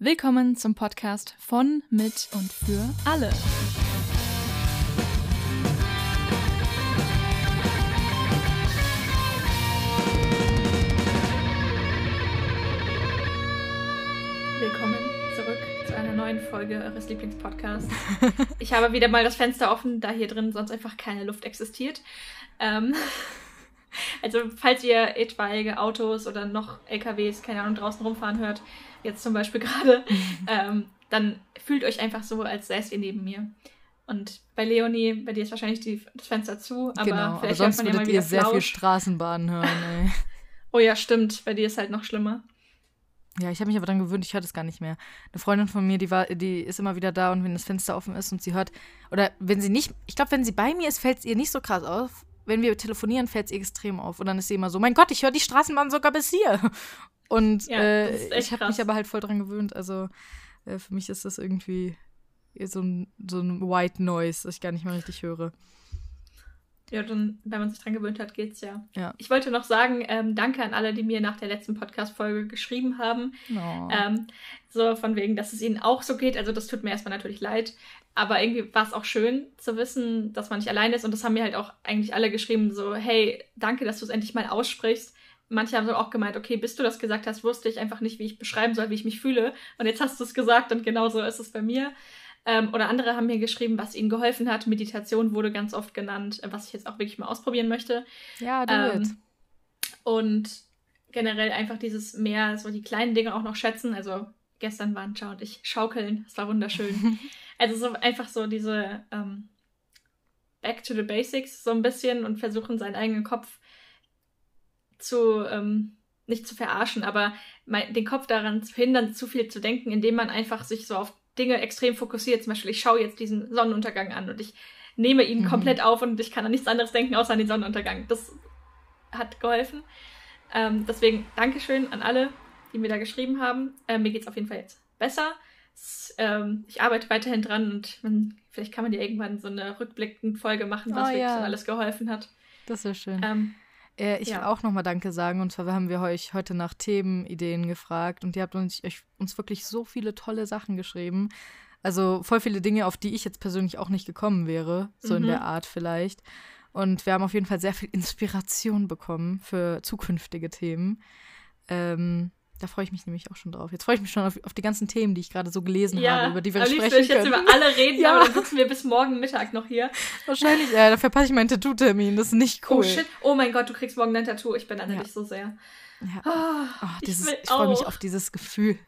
Willkommen zum Podcast von, mit und für alle. Willkommen zurück zu einer neuen Folge eures Lieblingspodcasts. Ich habe wieder mal das Fenster offen, da hier drin sonst einfach keine Luft existiert. Ähm, also, falls ihr etwaige Autos oder noch LKWs, keine Ahnung, draußen rumfahren hört, jetzt zum Beispiel gerade, ähm, dann fühlt euch einfach so, als säßt ihr neben mir. Und bei Leonie, bei dir ist wahrscheinlich die, das Fenster zu, aber genau, vielleicht aber sonst hört man ja mal würdet ihr sehr viel Flausch. Straßenbahn hören. Oh ja, stimmt, bei dir ist halt noch schlimmer. Ja, ich habe mich aber dran gewöhnt, ich höre das gar nicht mehr. Eine Freundin von mir, die war, die ist immer wieder da und wenn das Fenster offen ist und sie hört, oder wenn sie nicht, ich glaube, wenn sie bei mir ist, fällt es ihr nicht so krass auf. Wenn wir telefonieren, fällt es ihr extrem auf. Und dann ist sie immer so, mein Gott, ich höre die Straßenbahn sogar bis hier. Und Ja, äh, ich habe mich aber halt voll dran gewöhnt. Also äh, für mich ist das irgendwie so ein, so ein White Noise, das ich gar nicht mehr richtig höre. Ja, dann, wenn man sich dran gewöhnt hat, geht's ja. Ja. Ich wollte noch sagen, ähm, danke an alle, die mir nach der letzten Podcast-Folge geschrieben haben. Oh. Ähm, so von wegen, dass es ihnen auch so geht. Also das tut mir erstmal natürlich leid. Aber irgendwie war es auch schön zu wissen, dass man nicht allein ist. Und das haben mir halt auch eigentlich alle geschrieben, so, hey, danke, dass du es endlich mal aussprichst. Manche haben so auch gemeint, okay, bis du das gesagt hast, wusste ich einfach nicht, wie ich beschreiben soll, wie ich mich fühle. Und jetzt hast du es gesagt und genau so ist es bei mir. Ähm, oder andere haben mir geschrieben, was ihnen geholfen hat. Meditation wurde ganz oft genannt, äh, was ich jetzt auch wirklich mal ausprobieren möchte. ja, do ähm, it. Und generell einfach dieses mehr, so die kleinen Dinge auch noch schätzen. Also gestern waren Ciao und ich schaukeln. Es war wunderschön. also so einfach so diese ähm, Back to the Basics so ein bisschen und versuchen seinen eigenen Kopf zu, ähm, nicht zu verarschen, aber mein, den Kopf daran zu hindern, zu viel zu denken, indem man einfach sich so auf Dinge extrem fokussiert. Zum Beispiel, ich schaue jetzt diesen Sonnenuntergang an und ich nehme ihn Mhm. komplett auf und ich kann an nichts anderes denken, außer an den Sonnenuntergang. Das hat geholfen. Ähm, deswegen Dankeschön an alle, die mir da geschrieben haben. Ähm, mir geht's auf jeden Fall jetzt besser. Es, ähm, ich arbeite weiterhin dran und man, vielleicht kann man dir irgendwann so eine rückblickende Folge machen, was Oh, wirklich ja. so alles geholfen hat. Das wäre schön. Ähm, Äh, ich Ja. will auch nochmal Danke sagen. Und zwar haben wir euch heute nach Themenideen gefragt und ihr habt uns, euch, uns wirklich so viele tolle Sachen geschrieben. Also voll viele Dinge, auf die ich jetzt persönlich auch nicht gekommen wäre. So in Mhm. der Art vielleicht. Und wir haben auf jeden Fall sehr viel Inspiration bekommen für zukünftige Themen. Ähm, da freue ich mich nämlich auch schon drauf. Jetzt freue ich mich schon auf, auf die ganzen Themen, die ich gerade so gelesen ja, habe, über die wir sprechen würde ich jetzt können. über alle reden, Ja. aber dann sitzen wir bis morgen Mittag noch hier. Wahrscheinlich, ja, da verpasse ich meinen Tattoo-Termin. Das ist nicht cool. Oh shit, oh mein Gott, du kriegst morgen dein Tattoo. Ich beneide Ja. dich so sehr. Ja. Ah, Oh, ich dieses, will ich freue mich auf dieses Gefühl.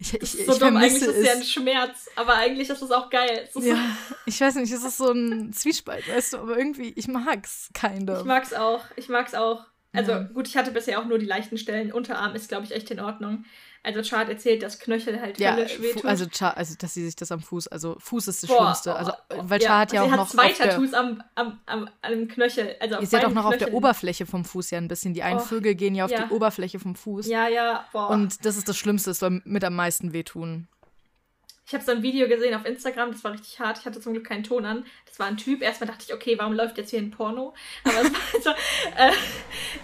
Ich, ich, ist ich so dumm, eigentlich ist es ja es. ein Schmerz, aber eigentlich ist es auch geil. Es Ja, ich weiß nicht, es ist so ein Zwiespalt, weißt du, aber irgendwie, ich mag's, kind of. Ich mag's auch. Ich mag's auch. Also Ja. gut, ich hatte bisher auch nur die leichten Stellen. Unterarm ist, glaube ich, echt in Ordnung. Also Chart erzählt, dass Knöchel halt ja, höllisch wehtut. also, also, dass sie sich das am Fuß, also Fuß ist das Boah, Schlimmste. Also, oh, weil Char hat ja sie auch hat noch zwei auf der, Tattoos am, am, am, am Knöchel. Also sie hat auch noch auf der Knöcheln. Oberfläche vom Fuß ja ein bisschen. Die einen Oh, Vögel gehen ja auf ja. die Oberfläche vom Fuß. Ja, ja, boah. Und das ist das Schlimmste, es soll mit am meisten wehtun. Ich habe so ein Video gesehen auf Instagram, das war richtig hart. Ich hatte zum Glück keinen Ton an. Das war ein Typ. Erstmal dachte ich, okay, warum läuft jetzt hier ein Porno? Aber es war so, äh,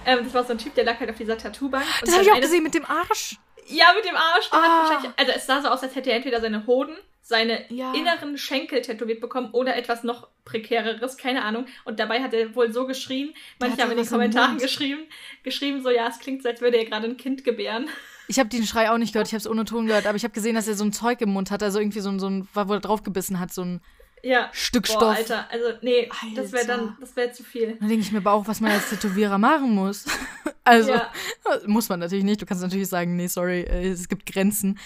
ähm, das war so ein Typ, der lag halt auf dieser Tattoo-Bank. Das habe ich auch gesehen mit dem Arsch. Ja, mit dem Arsch. Der Ah. hat wahrscheinlich, also es sah so aus, als hätte er entweder seine Hoden, seine Ja. inneren Schenkel tätowiert bekommen oder etwas noch prekäreres, keine Ahnung. Und dabei hat er wohl so geschrien. Manche haben in den Kommentaren geschrieben, geschrieben so, ja, es klingt so, als würde er gerade ein Kind gebären. Ich habe den Schrei auch nicht gehört, ich habe es ohne Ton gehört, aber ich habe gesehen, dass er so ein Zeug im Mund hat, also irgendwie so ein, so ein wo er draufgebissen hat, so ein Ja. Stück Boah, Stoff. Alter, also nee, das wäre dann, Alter. das wäre zu viel. Dann denke ich mir aber auch, was man als Tätowierer machen muss. Also, Ja. muss man natürlich nicht. Du kannst natürlich sagen, nee, sorry, äh, es gibt Grenzen.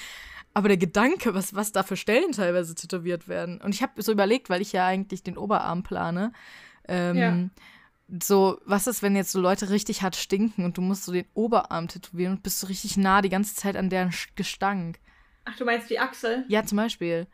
Aber der Gedanke, was, was da für Stellen teilweise tätowiert werden. Und ich habe so überlegt, weil ich ja eigentlich den Oberarm plane. Ähm, Ja. So, was ist, wenn jetzt so Leute richtig hart stinken und du musst so den Oberarm tätowieren und bist so richtig nah die ganze Zeit an deren Gestank? Ach, du meinst die Achsel? Ja, zum Beispiel.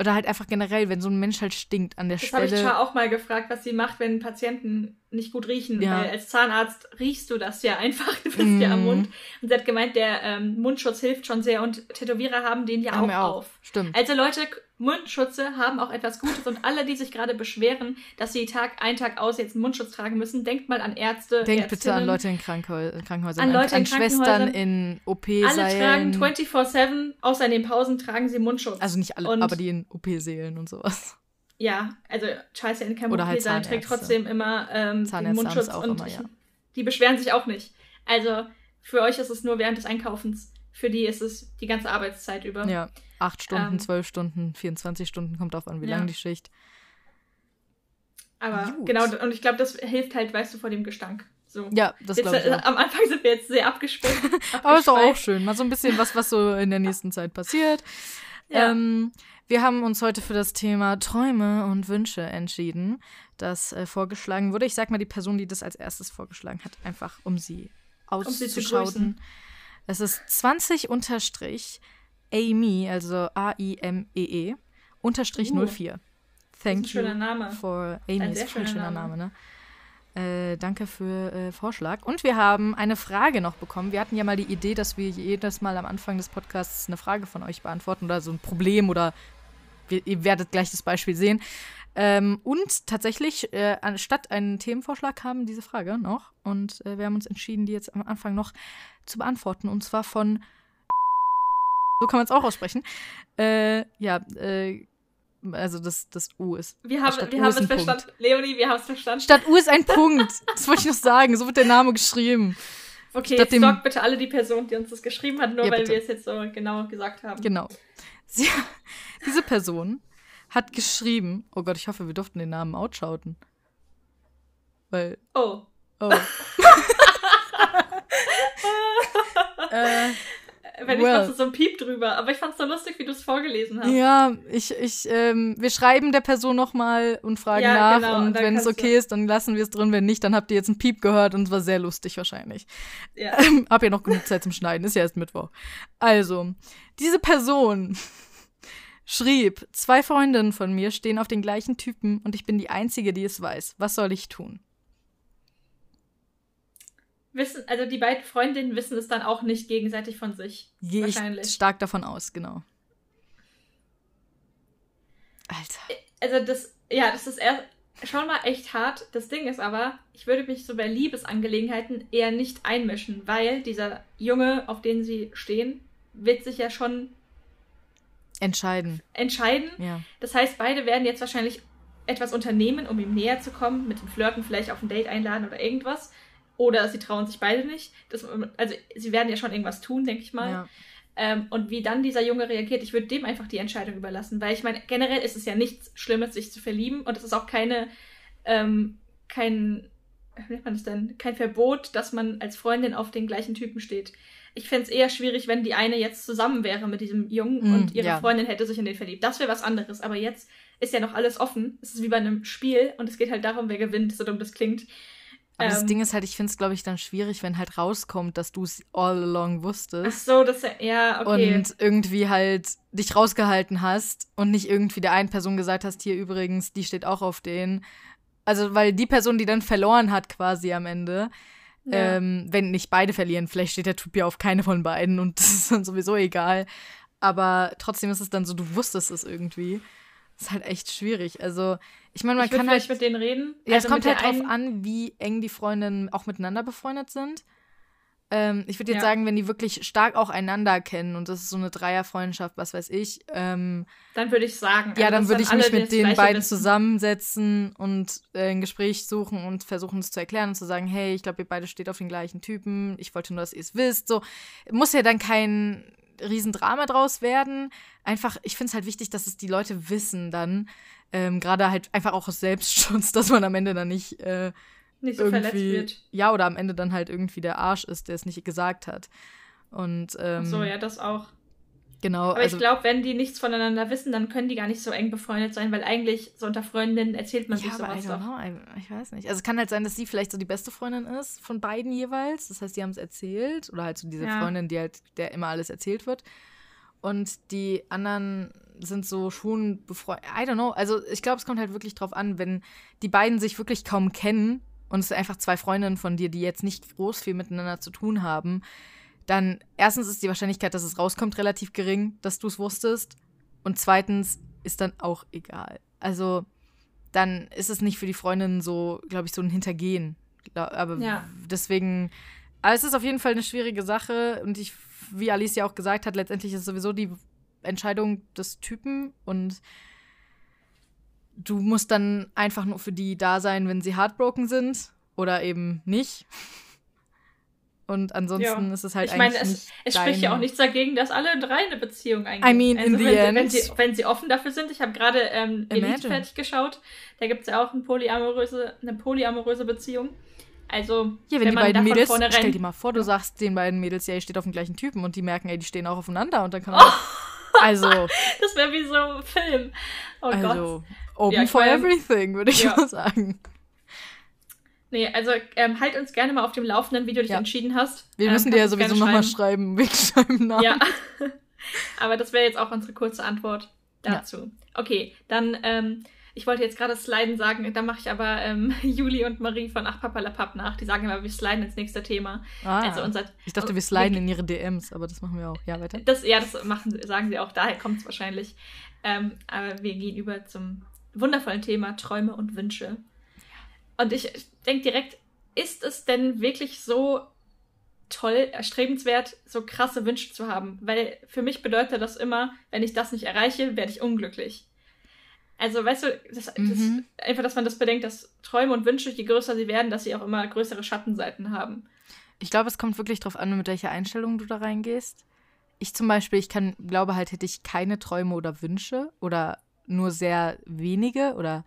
Oder halt einfach generell, wenn so ein Mensch halt stinkt an der Das habe ich Stelle. Char auch mal gefragt, was sie macht, wenn Patienten nicht gut riechen. Ja. Weil als Zahnarzt riechst du das ja einfach, du bist ja am Mhm. Mund. Und sie hat gemeint, der ähm, Mundschutz hilft schon sehr und Tätowierer haben den ja Haben auch, auch. auf. Stimmt. Also Leute, Mundschutze haben auch etwas Gutes und alle, die sich gerade beschweren, dass sie Tag ein, Tag aus jetzt einen Mundschutz tragen müssen, denkt mal an Ärzte. Denkt bitte an Leute in Krankenhäu Krankenhäusern, An Leute an, in Schwestern in Alle tragen OP-Sälen. 24-7, außer in den Pausen tragen sie Mundschutz. Also nicht alle, Und- aber die in OP-Sälen und sowas. Ja, also Charles in kein Oder halt trägt trotzdem immer ähm, den Mundschutz und immer, ja. die beschweren sich auch nicht. Also für euch ist es nur während des Einkaufens. Für die ist es die ganze Arbeitszeit über. Ja, acht Stunden, Ähm, zwölf Stunden, 24 Stunden, kommt auf an, wie Ja. lang die Schicht. Aber Gut. genau, und ich glaube, das hilft halt, weißt du, vor dem Gestank. So. Ja, das glaube ich äh, auch. am Anfang sind wir jetzt sehr abgespeckt. Aber ist auch schön. Mal so ein bisschen was, was so in der nächsten Zeit passiert. Ja. Ähm, wir haben uns heute für das Thema Träume und Wünsche entschieden, das äh, vorgeschlagen wurde. Ich sag mal die Person, die das als erstes vorgeschlagen hat, einfach um sie Um sie zu auszuschauen. grüßen. Es ist 20 unterstrich Amy, also A-I-M-E-E, unterstrich Uh, 04. Das Thank ist ein schöner you Name. for Ein Amy. sehr Ist voll schöner schöner Name. Name, ne? Äh, danke für äh, Vorschlag. Und wir haben eine Frage noch bekommen. Wir hatten ja mal die Idee, dass wir jedes Mal am Anfang des Podcasts eine Frage von euch beantworten oder so ein Problem oder wir, ihr werdet gleich das Beispiel sehen. Ähm, und tatsächlich, äh, anstatt einen Themenvorschlag kam diese Frage noch. Und äh, wir haben uns entschieden, die jetzt am Anfang noch zu beantworten. Und zwar von. So kann man es auch aussprechen. Äh, ja, äh, also das, das U ist. Wir haben, wir U haben es verstanden. Leonie, wir haben es verstanden. Statt U ist ein Punkt. Das wollte ich noch sagen. So wird der Name geschrieben. Okay, statt stalkt bitte alle die Person, die uns das geschrieben hat, nur Ja, weil wir es jetzt so genau gesagt haben. Genau. Sie, diese Person hat geschrieben. Oh Gott, ich hoffe, wir durften den Namen outschauten. Weil. Oh. Oh. äh, Wenn ich Well. machst du so ein Piep drüber. Aber ich fand es so lustig, wie du es vorgelesen hast. ja, ich, ich, ähm, wir schreiben der Person nochmal und fragen Ja, nach. genau, und wenn es okay du- ist, dann lassen wir es drin. Wenn nicht, dann habt ihr jetzt einen Piep gehört und es war sehr lustig wahrscheinlich. Ja. Hab ja noch genug Zeit zum Schneiden, ist ja erst Mittwoch. Also, diese Person schrieb, zwei Freundinnen von mir stehen auf den gleichen Typen und ich bin die Einzige, die es weiß. Was soll ich tun? Wissen, also die beiden Freundinnen wissen es dann auch nicht gegenseitig von sich. Gehe ich Wahrscheinlich. stark davon aus, genau. Alter. Also das, ja, das ist erst schon mal echt hart. Das Ding ist aber, ich würde mich so bei Liebesangelegenheiten eher nicht einmischen, weil dieser Junge, auf den sie stehen, wird sich ja schon Entscheiden. entscheiden. Ja. Das heißt, beide werden jetzt wahrscheinlich etwas unternehmen, um ihm näher zu kommen, mit dem Flirten vielleicht auf ein Date einladen oder irgendwas. Oder sie trauen sich beide nicht. Das, also sie werden ja schon irgendwas tun, denke ich mal. ja. Ähm, und wie dann dieser Junge reagiert, ich würde dem einfach die Entscheidung überlassen. Weil ich meine, generell ist es ja nichts Schlimmes, sich zu verlieben. Und es ist auch keine, ähm, kein, wie nennt man das denn? Kein Verbot, dass man als Freundin auf den gleichen Typen steht. Ich fände es eher schwierig, wenn die eine jetzt zusammen wäre mit diesem Jungen Mm, und ihre ja. Freundin hätte sich in den verliebt. Das wäre was anderes. Aber jetzt ist ja noch alles offen. Es ist wie bei einem Spiel und es geht halt darum, wer gewinnt, so dumm das klingt. Aber das Ähm, Ding ist halt, ich finde es, glaube ich, dann schwierig, wenn halt rauskommt, dass du es all along Ach wusstest. so, das ja, okay. Und irgendwie halt dich rausgehalten hast und nicht irgendwie der einen Person gesagt hast, hier übrigens, die steht auch auf den. Also, weil die Person, die dann verloren hat, quasi am Ende, ja. ähm, wenn nicht beide verlieren, vielleicht steht der Typ ja auf keine von beiden und das ist dann sowieso egal. Aber trotzdem ist es dann so, du wusstest es irgendwie. Das ist halt echt schwierig. Also, ich meine, man ich kann halt. vielleicht mit denen reden. Ja, Also es kommt halt drauf an, wie eng die Freundinnen auch miteinander befreundet sind. Ähm, ich würde jetzt Ja. sagen, wenn die wirklich stark auch einander kennen und das ist so eine Dreierfreundschaft, was weiß ich, ähm, Dann würde ich sagen. ja, also, dann würde ich mich mit den beiden wissen. zusammensetzen und äh, ein Gespräch suchen und versuchen es zu erklären und zu sagen, hey, ich glaube, ihr beide steht auf den gleichen Typen, ich wollte nur, dass ihr es wisst. So, muss ja dann kein Riesendrama draus werden. Einfach, ich finde es halt wichtig, dass es die Leute wissen dann, ähm, gerade halt einfach auch aus Selbstschutz, dass man am Ende dann nicht äh, Nicht so verletzt irgendwie, wird. ja, oder am Ende dann halt irgendwie der Arsch ist, der es nicht gesagt hat. Und ähm, so, ja, das auch. Genau, Aber also ich glaube, wenn die nichts voneinander wissen, dann können die gar nicht so eng befreundet sein, weil eigentlich so unter Freundinnen erzählt man ja, sich aber I sowas don't doch. know, I- ich weiß nicht. Also es kann halt sein, dass sie vielleicht so die beste Freundin ist von beiden jeweils. Das heißt, die haben es erzählt oder halt so diese Ja. Freundin, die halt der immer alles erzählt wird. Und die anderen sind so schon befreundet. I don't know. Also ich glaube, es kommt halt wirklich drauf an, wenn die beiden sich wirklich kaum kennen und es sind einfach zwei Freundinnen von dir, die jetzt nicht groß viel miteinander zu tun haben, dann erstens ist die Wahrscheinlichkeit, dass es rauskommt, relativ gering, dass du es wusstest. Und zweitens ist dann auch egal. Also dann ist es nicht für die Freundin so, glaube ich, so ein Hintergehen. Aber ja. deswegen, aber es ist auf jeden Fall eine schwierige Sache und ich, wie Alice ja auch gesagt hat, letztendlich ist es sowieso die Entscheidung des Typen und du musst dann einfach nur für die da sein, wenn sie heartbroken sind oder eben nicht. Und ansonsten ja. ist es halt ich meine, es, es spricht ja auch nichts dagegen, dass alle drei eine Beziehung eingehen. I mean, also in the wenn, end. Wenn sie, wenn sie offen dafür sind. Ich habe gerade ähm, Elite fertig geschaut. Da gibt es ja auch eine polyamoröse, eine polyamoröse Beziehung. Also, ja, wenn, wenn die beiden Mädels, stell dir mal vor, du sagst den beiden Mädels, ja, ihr steht auf dem gleichen Typen und die merken, ey, die stehen auch aufeinander und dann kann man. Oh. Also. das wäre wie so ein Film. Oh also, Gott. Open ja, for everything, würde ich ja. mal sagen. Nee, also ähm, halt uns gerne mal auf dem Laufenden, wie du dich ja. entschieden hast. Wir ähm, müssen dir ja sowieso nochmal schreiben, wegen deinem Namen. Ja. Aber das wäre jetzt auch unsere kurze Antwort dazu. Ja. Okay, dann, ähm, ich wollte jetzt gerade Sliden sagen, da mache ich aber ähm, Juli und Marie von Ach Papalapap nach. Die sagen immer, wir sliden ins nächste Thema. Ah, also unser, ich dachte, wir sliden in ihre DMs, aber das machen wir auch. Ja, weiter. Das, ja, das machen, sagen sie auch, daher kommt es wahrscheinlich. Ähm, aber wir gehen über zum wundervollen Thema Träume und Wünsche. Und ich denke direkt, ist es denn wirklich so toll, erstrebenswert, so krasse Wünsche zu haben? Weil für mich bedeutet das immer, wenn ich das nicht erreiche, werde ich unglücklich. Also, weißt du, das, mhm. das, einfach, dass man das bedenkt, dass Träume und Wünsche, je größer sie werden, dass sie auch immer größere Schattenseiten haben. Ich glaube, es kommt wirklich darauf an, mit welcher Einstellung du da reingehst. Ich zum Beispiel, ich kann, glaube halt, hätte ich keine Träume oder Wünsche oder nur sehr wenige oder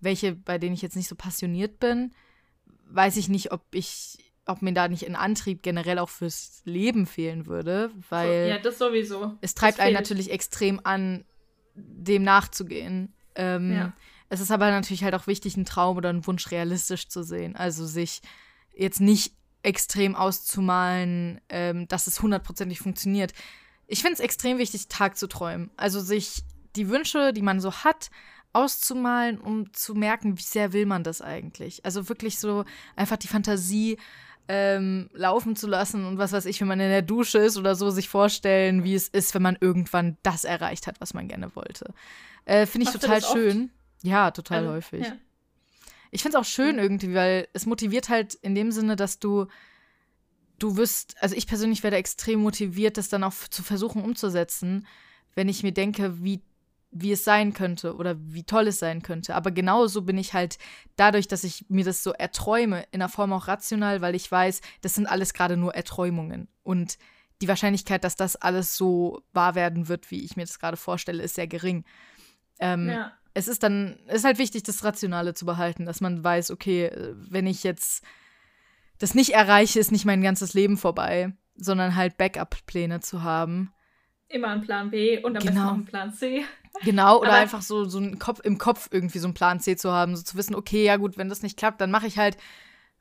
welche, bei denen ich jetzt nicht so passioniert bin, weiß ich nicht, ob ich, ob mir da nicht ein Antrieb generell auch fürs Leben fehlen würde, weil ja, das sowieso. Es treibt einen natürlich extrem an, dem nachzugehen. Ähm, ja. Es ist aber natürlich halt auch wichtig, einen Traum oder einen Wunsch realistisch zu sehen. Also sich jetzt nicht extrem auszumalen, ähm, dass es hundertprozentig funktioniert. Ich finde es extrem wichtig, Tag zu träumen. Also sich die Wünsche, die man so hat, auszumalen, um zu merken, wie sehr will man das eigentlich. Also wirklich so einfach die Fantasie ähm, laufen zu lassen und was weiß ich, wenn man in der Dusche ist oder so, sich vorstellen, wie es ist, wenn man irgendwann das erreicht hat, was man gerne wollte. Äh, finde ich Machst total schön. Ja, total also, häufig. Ja. Ich finde es auch schön irgendwie, weil es motiviert halt in dem Sinne, dass du du wirst, also ich persönlich werde extrem motiviert, das dann auch zu versuchen umzusetzen, wenn ich mir denke, wie wie es sein könnte oder wie toll es sein könnte. Aber genauso bin ich halt dadurch, dass ich mir das so erträume, in der Form auch rational, weil ich weiß, das sind alles gerade nur Erträumungen. Und die Wahrscheinlichkeit, dass das alles so wahr werden wird, wie ich mir das gerade vorstelle, ist sehr gering. Ähm, ja. Es ist dann, es ist halt wichtig, das Rationale zu behalten, dass man weiß, okay, wenn ich jetzt das nicht erreiche, ist nicht mein ganzes Leben vorbei, sondern halt Backup-Pläne zu haben. Immer ein Plan B und am genau. besten noch ein Plan C. Genau, oder Aber einfach so, so einen Kopf, im Kopf irgendwie so einen Plan C zu haben, so zu wissen, okay, ja gut, wenn das nicht klappt, dann mache ich halt,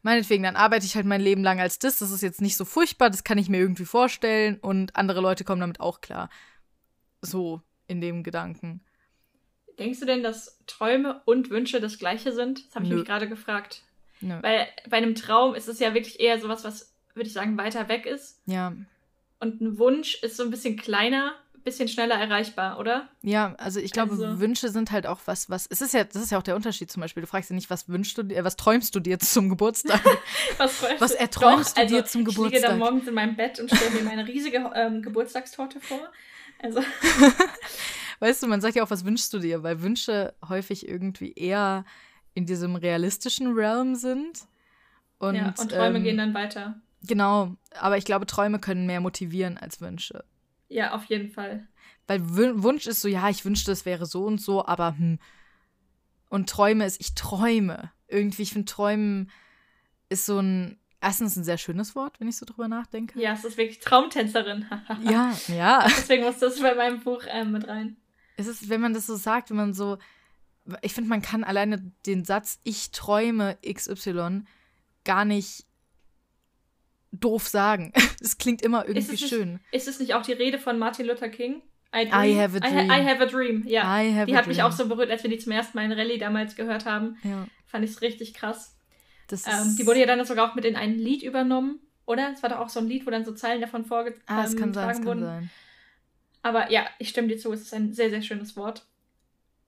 meinetwegen, dann arbeite ich halt mein Leben lang als das. Das ist jetzt nicht so furchtbar, das kann ich mir irgendwie vorstellen und andere Leute kommen damit auch klar. So in dem Gedanken. Denkst du denn, dass Träume und Wünsche das gleiche sind? Das habe ich Nö. mich gerade gefragt. Nö. Weil bei einem Traum ist es ja wirklich eher sowas, was, würde ich sagen, weiter weg ist. Ja. Und ein Wunsch ist so ein bisschen kleiner bisschen schneller erreichbar, oder? Ja, also ich glaube, also. Wünsche sind halt auch was, was. Es ist ja, das ist ja auch der Unterschied zum Beispiel. Du fragst ja nicht, was wünschst du dir, was träumst du dir zum Geburtstag? was, was erträumst Doch, du also dir zum Geburtstag? Ich liege dann morgens in meinem Bett und stelle mir meine riesige ähm, Geburtstagstorte vor. Also. weißt du, man sagt ja auch, was wünschst du dir, weil Wünsche häufig irgendwie eher in diesem realistischen Realm sind. Und, ja, und Träume ähm, gehen dann weiter. Genau, aber ich glaube, Träume können mehr motivieren als Wünsche. Ja, auf jeden Fall. Weil Wunsch ist so, ja, ich wünschte, es wäre so und so, aber hm. Und Träume ist, ich träume. Irgendwie, ich finde, Träumen ist so ein, erstens ein sehr schönes Wort, wenn ich so drüber nachdenke. Ja, es ist wirklich Traumtänzerin. ja, ja. Deswegen muss das bei meinem Buch äh, mit rein. Es ist, wenn man das so sagt, wenn man so, ich finde, man kann alleine den Satz, ich träume XY, gar nicht doof sagen. Es klingt immer irgendwie ist schön. Nicht, ist es nicht auch die Rede von Martin Luther King? I, I have a dream. I, I have a dream, ja. Have die hat dream. mich auch so berührt, als wir die zum ersten Mal in Rallye damals gehört haben. Ja. Fand ich es richtig krass. Ähm, die wurde ja dann sogar auch mit in ein Lied übernommen, oder? Es war doch auch so ein Lied, wo dann so Zeilen davon vorgetragen ah, ähm, kann sein, wurden. Kann sein. Aber ja, ich stimme dir zu, es ist ein sehr, sehr schönes Wort.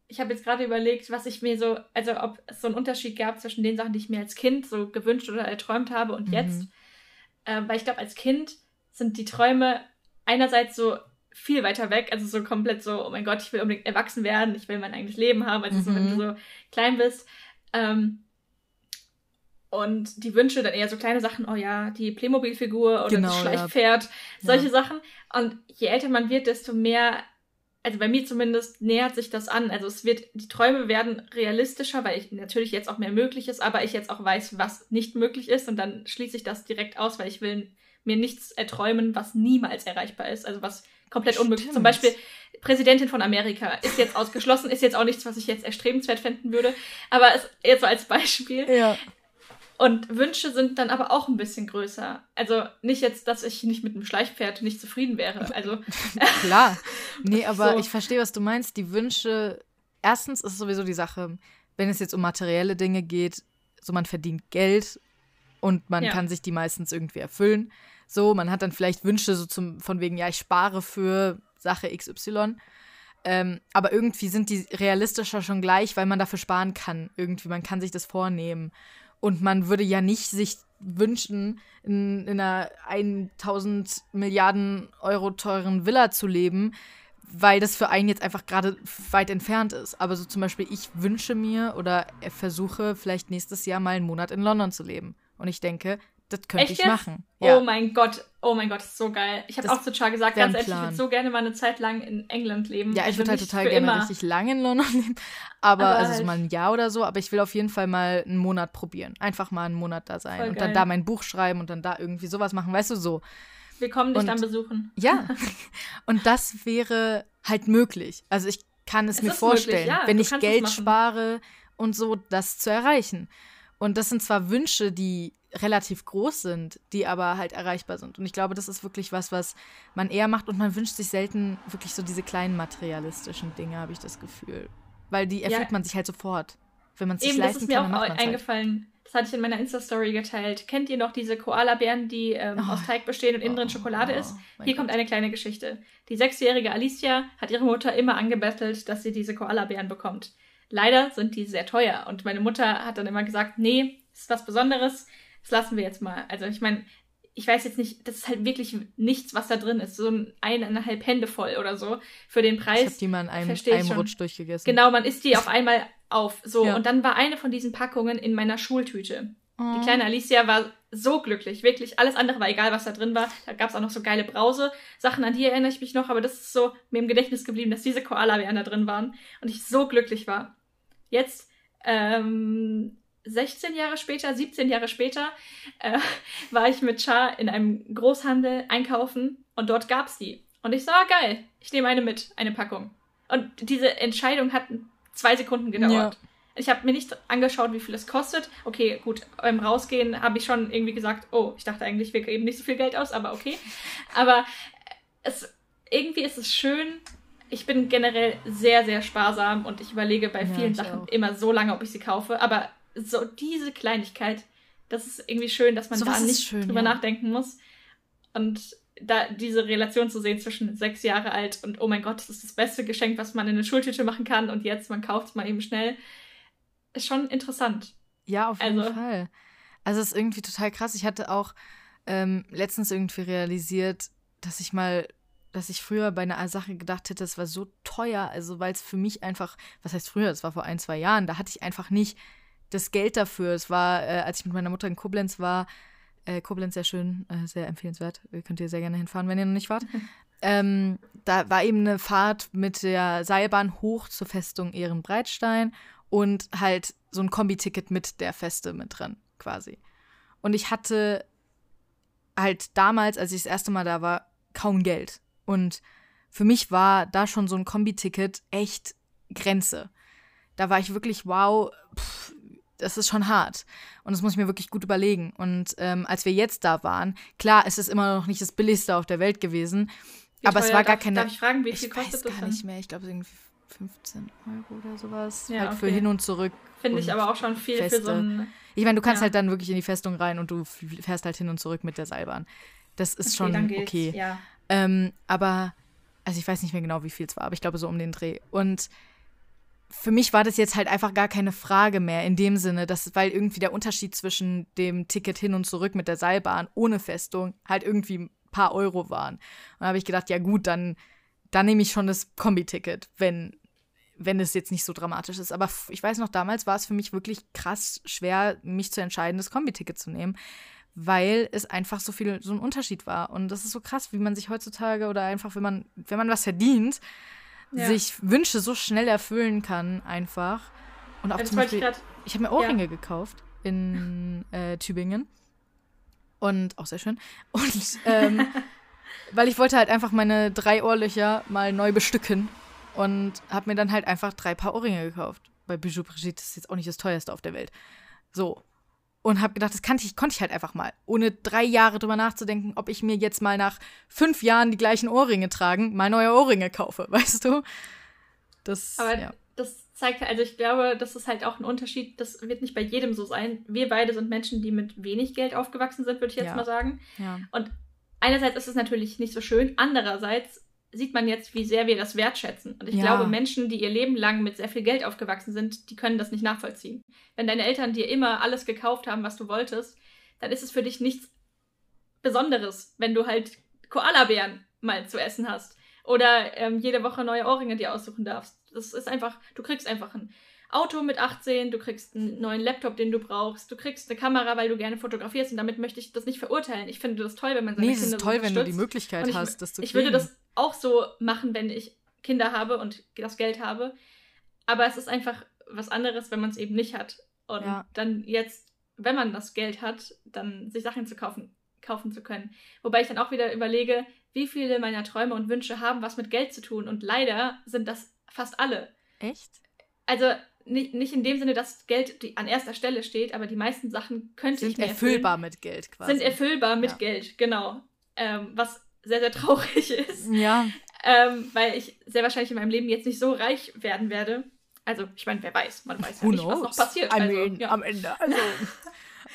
ich habe jetzt gerade überlegt, was ich mir so, also ob es so einen Unterschied gab zwischen den Sachen, die ich mir als Kind so gewünscht oder erträumt habe und mhm. jetzt. Äh, weil ich glaube, als Kind sind die Träume einerseits so viel weiter weg, also so komplett so, oh mein Gott, ich will unbedingt erwachsen werden, ich will mein eigenes Leben haben, also mhm. so, wenn du mhm. so klein bist. Ähm, und die Wünsche dann eher so kleine Sachen, oh ja, die Playmobil-Figur oder genau, das Schleichpferd, ja. solche ja. Sachen. Und je älter man wird, desto mehr, also bei mir zumindest, nähert sich das an. Also es wird, die Träume werden realistischer, weil ich natürlich jetzt auch mehr möglich ist, aber ich jetzt auch weiß, was nicht möglich ist. Und dann schließe ich das direkt aus, weil ich will mir nichts erträumen, was niemals erreichbar ist. Also was komplett Stimmt. unmöglich. Zum Beispiel Präsidentin von Amerika ist jetzt ausgeschlossen, ist jetzt auch nichts, was ich jetzt erstrebenswert finden würde. Aber es, jetzt so als Beispiel. Ja. Und Wünsche sind dann aber auch ein bisschen größer. Also nicht jetzt, dass ich nicht mit einem Schleichpferd nicht zufrieden wäre. Also klar. Nee, aber so. ich verstehe, was du meinst. Die Wünsche, erstens ist sowieso die Sache, wenn es jetzt um materielle Dinge geht, so man verdient Geld und man ja. kann sich die meistens irgendwie erfüllen. So, man hat dann vielleicht Wünsche so zum von wegen, ja, ich spare für Sache XY. Ähm, aber irgendwie sind die realistischer schon gleich, weil man dafür sparen kann. Irgendwie, man kann sich das vornehmen. Und man würde ja nicht sich wünschen, in, in einer 1000 Milliarden Euro teuren Villa zu leben, weil das für einen jetzt einfach gerade weit entfernt ist. Aber so zum Beispiel, ich wünsche mir oder versuche vielleicht nächstes Jahr mal einen Monat in London zu leben. Und ich denke, das könnte Echt ich machen. Ja. Oh mein Gott, oh mein Gott, ist so geil. Ich habe auch zu Char gesagt, ganz ehrlich, ich würde so gerne mal eine Zeit lang in England leben. Ja, ich also würde halt total gerne immer. richtig lange in London leben. Aber, aber also halt. mal ein Jahr oder so. Aber ich will auf jeden Fall mal einen Monat probieren. Einfach mal einen Monat da sein. Voll und geil. dann da mein Buch schreiben und dann da irgendwie sowas machen. Weißt du, so. Wir kommen dich und, dann besuchen. Ja. und das wäre halt möglich. Also ich kann es, es mir vorstellen, ja. wenn ich Geld spare und so, das zu erreichen. Und das sind zwar Wünsche, die relativ groß sind, die aber halt erreichbar sind. Und ich glaube, das ist wirklich was, was man eher macht und man wünscht sich selten wirklich so diese kleinen materialistischen Dinge, habe ich das Gefühl. Weil die erfüllt ja. man sich halt sofort. Wenn man es sich leisten kann, das ist mir auch halt. eingefallen. Halt. Das hatte ich in meiner Insta-Story geteilt. Kennt ihr noch diese Koala-Bären, die ähm, oh. aus Teig bestehen und innen drin oh. Schokolade oh. ist? Hier Gott. kommt eine kleine Geschichte. Die sechsjährige Alicia hat ihre Mutter immer angebettelt, dass sie diese Koala-Bären bekommt. Leider sind die sehr teuer und meine Mutter hat dann immer gesagt, nee, ist was Besonderes, das lassen wir jetzt mal. Also ich meine, ich weiß jetzt nicht, das ist halt wirklich nichts, was da drin ist. So ein eineinhalb Hände voll oder so für den Preis. Ich habe die mal in einem, einem Rutsch durchgegessen. Genau, man isst die auf einmal auf. So, ja. und dann war eine von diesen Packungen in meiner Schultüte. Oh. Die kleine Alicia war so glücklich, wirklich. Alles andere war egal, was da drin war. Da gab es auch noch so geile Brause-Sachen, an die erinnere ich mich noch, aber das ist so mir im Gedächtnis geblieben, dass diese Koala-Bären da drin waren und ich so glücklich war. Jetzt, ähm, 16 Jahre später, 17 Jahre später, äh, war ich mit Char in einem Großhandel einkaufen und dort gab's die. Und ich so, ah, geil, ich nehme eine mit, eine Packung. Und diese Entscheidung hat zwei Sekunden gedauert. Ja. Ich habe mir nicht angeschaut, wie viel es kostet. Okay, gut, beim Rausgehen habe ich schon irgendwie gesagt, oh, ich dachte eigentlich, wir geben nicht so viel Geld aus, aber okay. Aber es, irgendwie ist es schön, ich bin generell sehr, sehr sparsam und ich überlege bei vielen ja, Sachen auch. immer so lange, ob ich sie kaufe. Aber so diese Kleinigkeit, das ist irgendwie schön, dass man so da nicht schön, drüber ja. nachdenken muss. Und da diese Relation zu sehen zwischen sechs Jahre alt und oh mein Gott, das ist das beste Geschenk, was man in eine Schultüte machen kann und jetzt man kauft es mal eben schnell, ist schon interessant. Ja, auf jeden also, Fall. Also es ist irgendwie total krass. Ich hatte auch ähm, letztens irgendwie realisiert, dass ich mal dass ich früher bei einer Sache gedacht hätte, es war so teuer, also weil es für mich einfach, was heißt früher, das war vor ein, zwei Jahren, da hatte ich einfach nicht das Geld dafür. Es war, äh, als ich mit meiner Mutter in Koblenz war, äh, Koblenz sehr schön, äh, sehr empfehlenswert, könnt ihr sehr gerne hinfahren, wenn ihr noch nicht wart. ähm, da war eben eine Fahrt mit der Seilbahn hoch zur Festung Ehrenbreitstein und halt so ein Kombi-Ticket mit der Feste mit drin, quasi. Und ich hatte halt damals, als ich das erste Mal da war, kaum Geld. Und für mich war da schon so ein Kombi-Ticket echt Grenze. Da war ich wirklich, wow, pff, das ist schon hart. Und das muss ich mir wirklich gut überlegen. Und ähm, als wir jetzt da waren, klar, es ist immer noch nicht das billigste auf der Welt gewesen. Wie aber es war gar keine. Darf ich fragen, wie viel ich kostet weiß das? gar nicht mehr. Ich glaube, irgendwie 15 Euro oder sowas. Ja, halt okay. für hin und zurück. Finde ich aber auch schon viel Feste. für so ein. Ich meine, du kannst ja. halt dann wirklich in die Festung rein und du fährst halt hin und zurück mit der Seilbahn. Das ist okay, schon okay. Ja. Ähm, aber, also ich weiß nicht mehr genau, wie viel es war, aber ich glaube so um den Dreh. Und für mich war das jetzt halt einfach gar keine Frage mehr in dem Sinne, dass, weil irgendwie der Unterschied zwischen dem Ticket hin und zurück mit der Seilbahn ohne Festung halt irgendwie ein paar Euro waren. Und da habe ich gedacht, ja gut, dann, dann nehme ich schon das Kombi-Ticket, wenn, wenn es jetzt nicht so dramatisch ist. Aber ich weiß noch, damals war es für mich wirklich krass schwer, mich zu entscheiden, das Kombi-Ticket zu nehmen, weil es einfach so viel, so ein Unterschied war. Und das ist so krass, wie man sich heutzutage oder einfach, wenn man, wenn man was verdient, ja. sich Wünsche so schnell erfüllen kann, einfach. Und auch ja, zum Beispiel, ich, ich habe mir Ohrringe ja. gekauft in äh, Tübingen. Und auch sehr schön. Und ähm, weil ich wollte halt einfach meine drei Ohrlöcher mal neu bestücken. Und habe mir dann halt einfach drei Paar Ohrringe gekauft. Bei Bijou Brigitte ist jetzt auch nicht das teuerste auf der Welt. So und habe gedacht, das kannte ich, konnte ich halt einfach mal, ohne drei Jahre drüber nachzudenken, ob ich mir jetzt mal nach fünf Jahren die gleichen Ohrringe tragen, mal neue Ohrringe kaufe, weißt du? Das, Aber ja. das zeigt, also ich glaube, das ist halt auch ein Unterschied, das wird nicht bei jedem so sein. Wir beide sind Menschen, die mit wenig Geld aufgewachsen sind, würde ich jetzt ja. mal sagen. Ja. Und einerseits ist es natürlich nicht so schön, andererseits sieht man jetzt, wie sehr wir das wertschätzen. Und ich ja. glaube, Menschen, die ihr Leben lang mit sehr viel Geld aufgewachsen sind, die können das nicht nachvollziehen. Wenn deine Eltern dir immer alles gekauft haben, was du wolltest, dann ist es für dich nichts Besonderes, wenn du halt Koalabären mal zu essen hast. Oder ähm, jede Woche neue Ohrringe dir aussuchen darfst. Das ist einfach, du kriegst einfach ein Auto mit 18, du kriegst einen neuen Laptop, den du brauchst, du kriegst eine Kamera, weil du gerne fotografierst und damit möchte ich das nicht verurteilen. Ich finde das toll, wenn man seine nee, Kinder es ist toll, wenn du die Möglichkeit ich, hast, das zu Ich würde das auch so machen, wenn ich Kinder habe und das Geld habe. Aber es ist einfach was anderes, wenn man es eben nicht hat. Und ja. dann jetzt, wenn man das Geld hat, dann sich Sachen zu kaufen, kaufen zu können. Wobei ich dann auch wieder überlege, wie viele meiner Träume und Wünsche haben was mit Geld zu tun. Und leider sind das fast alle. Echt? Also nicht, nicht in dem Sinne, dass Geld die, an erster Stelle steht, aber die meisten Sachen könnte sind ich mir erfüllbar erfüllen. mit Geld quasi. Sind erfüllbar mit ja. Geld, genau. Ähm, was sehr, sehr traurig ist. Ja. Ähm, weil ich sehr wahrscheinlich in meinem Leben jetzt nicht so reich werden werde. Also, ich meine, wer weiß, man weiß ja nicht, was noch passiert. Also, ja. Am Ende, also.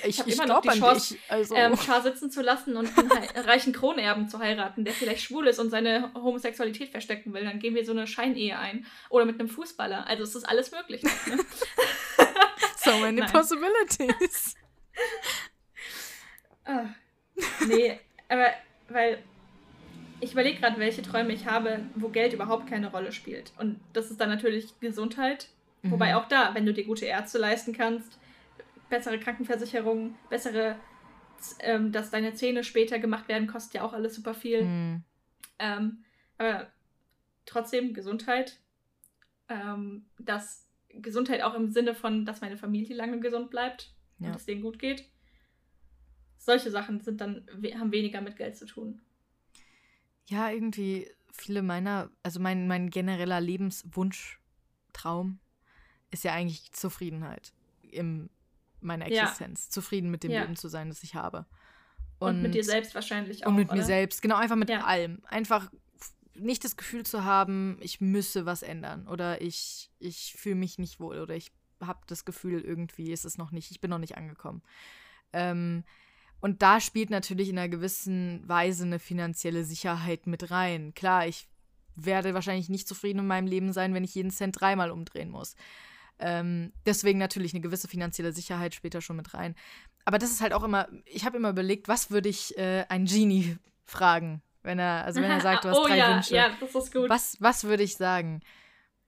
Ich, ich, ich immer noch die Chance, dich, also. ähm, Char sitzen zu lassen und einen reichen Kronerben zu heiraten, der vielleicht schwul ist und seine Homosexualität verstecken will. Dann gehen wir so eine Scheinehe ein. Oder mit einem Fußballer. Also es ist alles möglich. Ne? so many Nein. possibilities. ah, nee, aber weil ich überlege gerade, welche Träume ich habe, wo Geld überhaupt keine Rolle spielt. Und das ist dann natürlich Gesundheit. Mhm. Wobei auch da, wenn du dir gute Ärzte leisten kannst, bessere Krankenversicherung, bessere, ähm, dass deine Zähne später gemacht werden, kostet ja auch alles super viel. Mhm. Ähm, aber trotzdem Gesundheit. Ähm, dass Gesundheit auch im Sinne von, dass meine Familie lange gesund bleibt ja. und es denen gut geht. Solche Sachen sind dann, haben weniger mit Geld zu tun. Ja, irgendwie viele meiner, also mein, mein genereller Lebenswunsch, Traum ist ja eigentlich Zufriedenheit im meiner Existenz, ja. zufrieden mit dem ja. Leben zu sein, das ich habe. Und, und, mit dir selbst wahrscheinlich auch. Und mit oder? mir selbst, genau, einfach mit ja. allem. Einfach nicht das Gefühl zu haben, ich müsse was ändern oder ich, ich fühle mich nicht wohl oder ich habe das Gefühl, irgendwie ist es noch nicht, ich bin noch nicht angekommen. Ähm, und da spielt natürlich in einer gewissen Weise eine finanzielle Sicherheit mit rein. Klar, ich werde wahrscheinlich nicht zufrieden in meinem Leben sein, wenn ich jeden Cent dreimal umdrehen muss. Ähm, deswegen natürlich eine gewisse finanzielle Sicherheit später schon mit rein. Aber das ist halt auch immer, ich habe immer überlegt, was würde ich äh, ein Genie fragen, wenn er, also wenn er sagt, du hast oh, drei ja, Wünsche. Ja, das ist gut. Was, was würde ich sagen?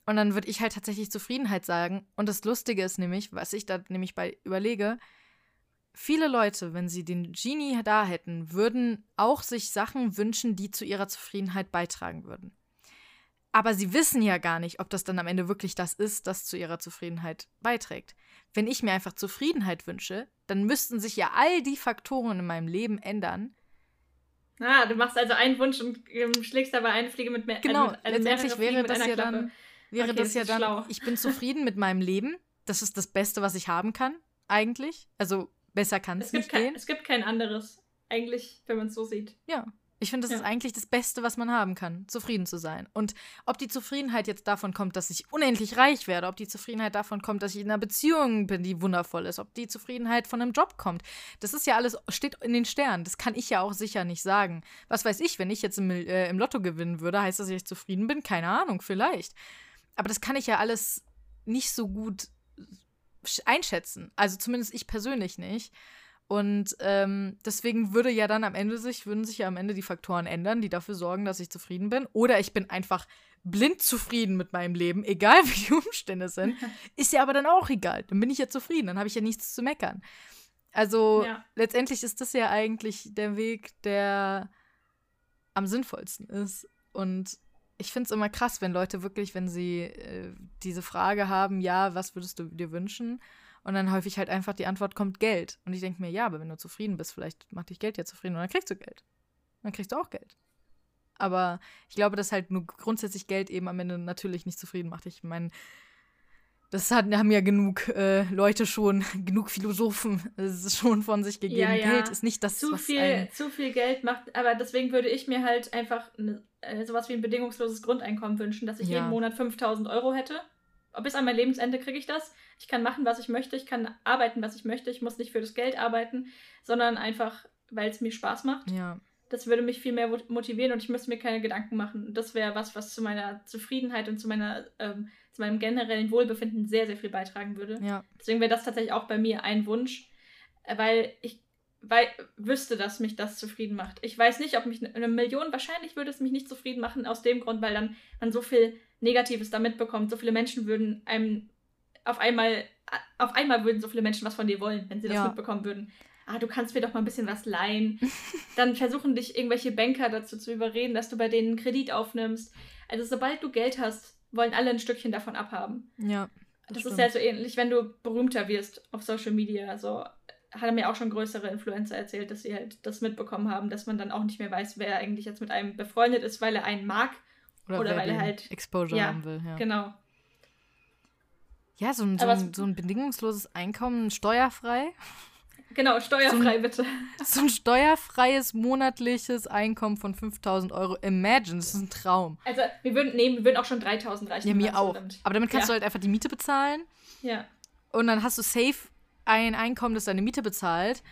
Und dann würde ich halt tatsächlich Zufriedenheit sagen. Und das Lustige ist nämlich, was ich da nämlich bei überlege, viele Leute, wenn sie den Genie da hätten, würden auch sich Sachen wünschen, die zu ihrer Zufriedenheit beitragen würden. Aber sie wissen ja gar nicht, ob das dann am Ende wirklich das ist, das zu ihrer Zufriedenheit beiträgt. Wenn ich mir einfach Zufriedenheit wünsche, dann müssten sich ja all die Faktoren in meinem Leben ändern. Ah, du machst also einen Wunsch und ähm, schlägst dabei eine Fliege mit mehr. Genau, also, letztendlich wäre das ja dann, wäre okay, das, das ja dann, schlau. ich bin zufrieden mit meinem Leben. Das ist das Beste, was ich haben kann, eigentlich. Also besser kann es nicht kein, gehen. Es gibt kein anderes, eigentlich, wenn man es so sieht. Ja, ich finde, das ja. ist eigentlich das Beste, was man haben kann, zufrieden zu sein. Und ob die Zufriedenheit jetzt davon kommt, dass ich unendlich reich werde, ob die Zufriedenheit davon kommt, dass ich in einer Beziehung bin, die wundervoll ist, ob die Zufriedenheit von einem Job kommt, das ist ja alles, steht in den Sternen. Das kann ich ja auch sicher nicht sagen. Was weiß ich, wenn ich jetzt im, äh, im Lotto gewinnen würde, heißt das, dass ich zufrieden bin? Keine Ahnung, vielleicht. Aber das kann ich ja alles nicht so gut einschätzen. Also zumindest ich persönlich nicht. Und ähm, deswegen würde ja dann am Ende sich, würden sich ja am Ende die Faktoren ändern, die dafür sorgen, dass ich zufrieden bin. Oder ich bin einfach blind zufrieden mit meinem Leben, egal wie die Umstände sind. Ist ja aber dann auch egal. Dann bin ich ja zufrieden, dann habe ich ja nichts zu meckern. Also ja. letztendlich ist das ja eigentlich der Weg, der am sinnvollsten ist. Und ich finde es immer krass, wenn Leute wirklich, wenn sie äh, diese Frage haben, ja, was würdest du dir wünschen? Und dann häufig halt einfach die Antwort kommt Geld. Und ich denke mir, ja, aber wenn du zufrieden bist, vielleicht macht dich Geld ja zufrieden und dann kriegst du Geld. Dann kriegst du auch Geld. Aber ich glaube, dass halt nur grundsätzlich Geld eben am Ende natürlich nicht zufrieden macht. Ich meine, das hat, haben ja genug äh, Leute schon, genug Philosophen ist schon von sich gegeben. Ja, ja. Geld ist nicht das, zu was viel, Zu viel Geld macht, aber deswegen würde ich mir halt einfach ne, äh, sowas wie ein bedingungsloses Grundeinkommen wünschen, dass ich ja. jeden Monat 5000 Euro hätte. Bis an mein Lebensende kriege ich das. Ich kann machen, was ich möchte. Ich kann arbeiten, was ich möchte. Ich muss nicht für das Geld arbeiten, sondern einfach, weil es mir Spaß macht. Ja. Das würde mich viel mehr motivieren und ich müsste mir keine Gedanken machen. Das wäre was, was zu meiner Zufriedenheit und zu meiner ähm, zu meinem generellen Wohlbefinden sehr, sehr viel beitragen würde. Ja. Deswegen wäre das tatsächlich auch bei mir ein Wunsch, äh, weil ich weil, wüsste, dass mich das zufrieden macht. Ich weiß nicht, ob mich eine Million, wahrscheinlich würde es mich nicht zufrieden machen, aus dem Grund, weil dann man so viel Negatives da mitbekommt. So viele Menschen würden einem auf einmal, auf einmal würden so viele Menschen was von dir wollen, wenn sie das ja. mitbekommen würden. Ah, du kannst mir doch mal ein bisschen was leihen. dann versuchen dich irgendwelche Banker dazu zu überreden, dass du bei denen einen Kredit aufnimmst. Also sobald du Geld hast, wollen alle ein Stückchen davon abhaben. Ja. Das, das ist ja so ähnlich, wenn du berühmter wirst auf Social Media. Also hat mir auch schon größere Influencer erzählt, dass sie halt das mitbekommen haben, dass man dann auch nicht mehr weiß, wer eigentlich jetzt mit einem befreundet ist, weil er einen mag oder, oder weil er halt Exposure ja, haben will. Ja, genau. Ja, so ein, so, ein, so ein bedingungsloses Einkommen steuerfrei. Genau, steuerfrei so bitte. So ein steuerfreies monatliches Einkommen von 5000 Euro. Imagine, das ist ein Traum. Also, wir würden, nee, wir würden auch schon 3000 reichen. Ja, mir auch. So Aber damit kannst ja. du halt einfach die Miete bezahlen. Ja. Und dann hast du safe ein Einkommen, das deine Miete bezahlt.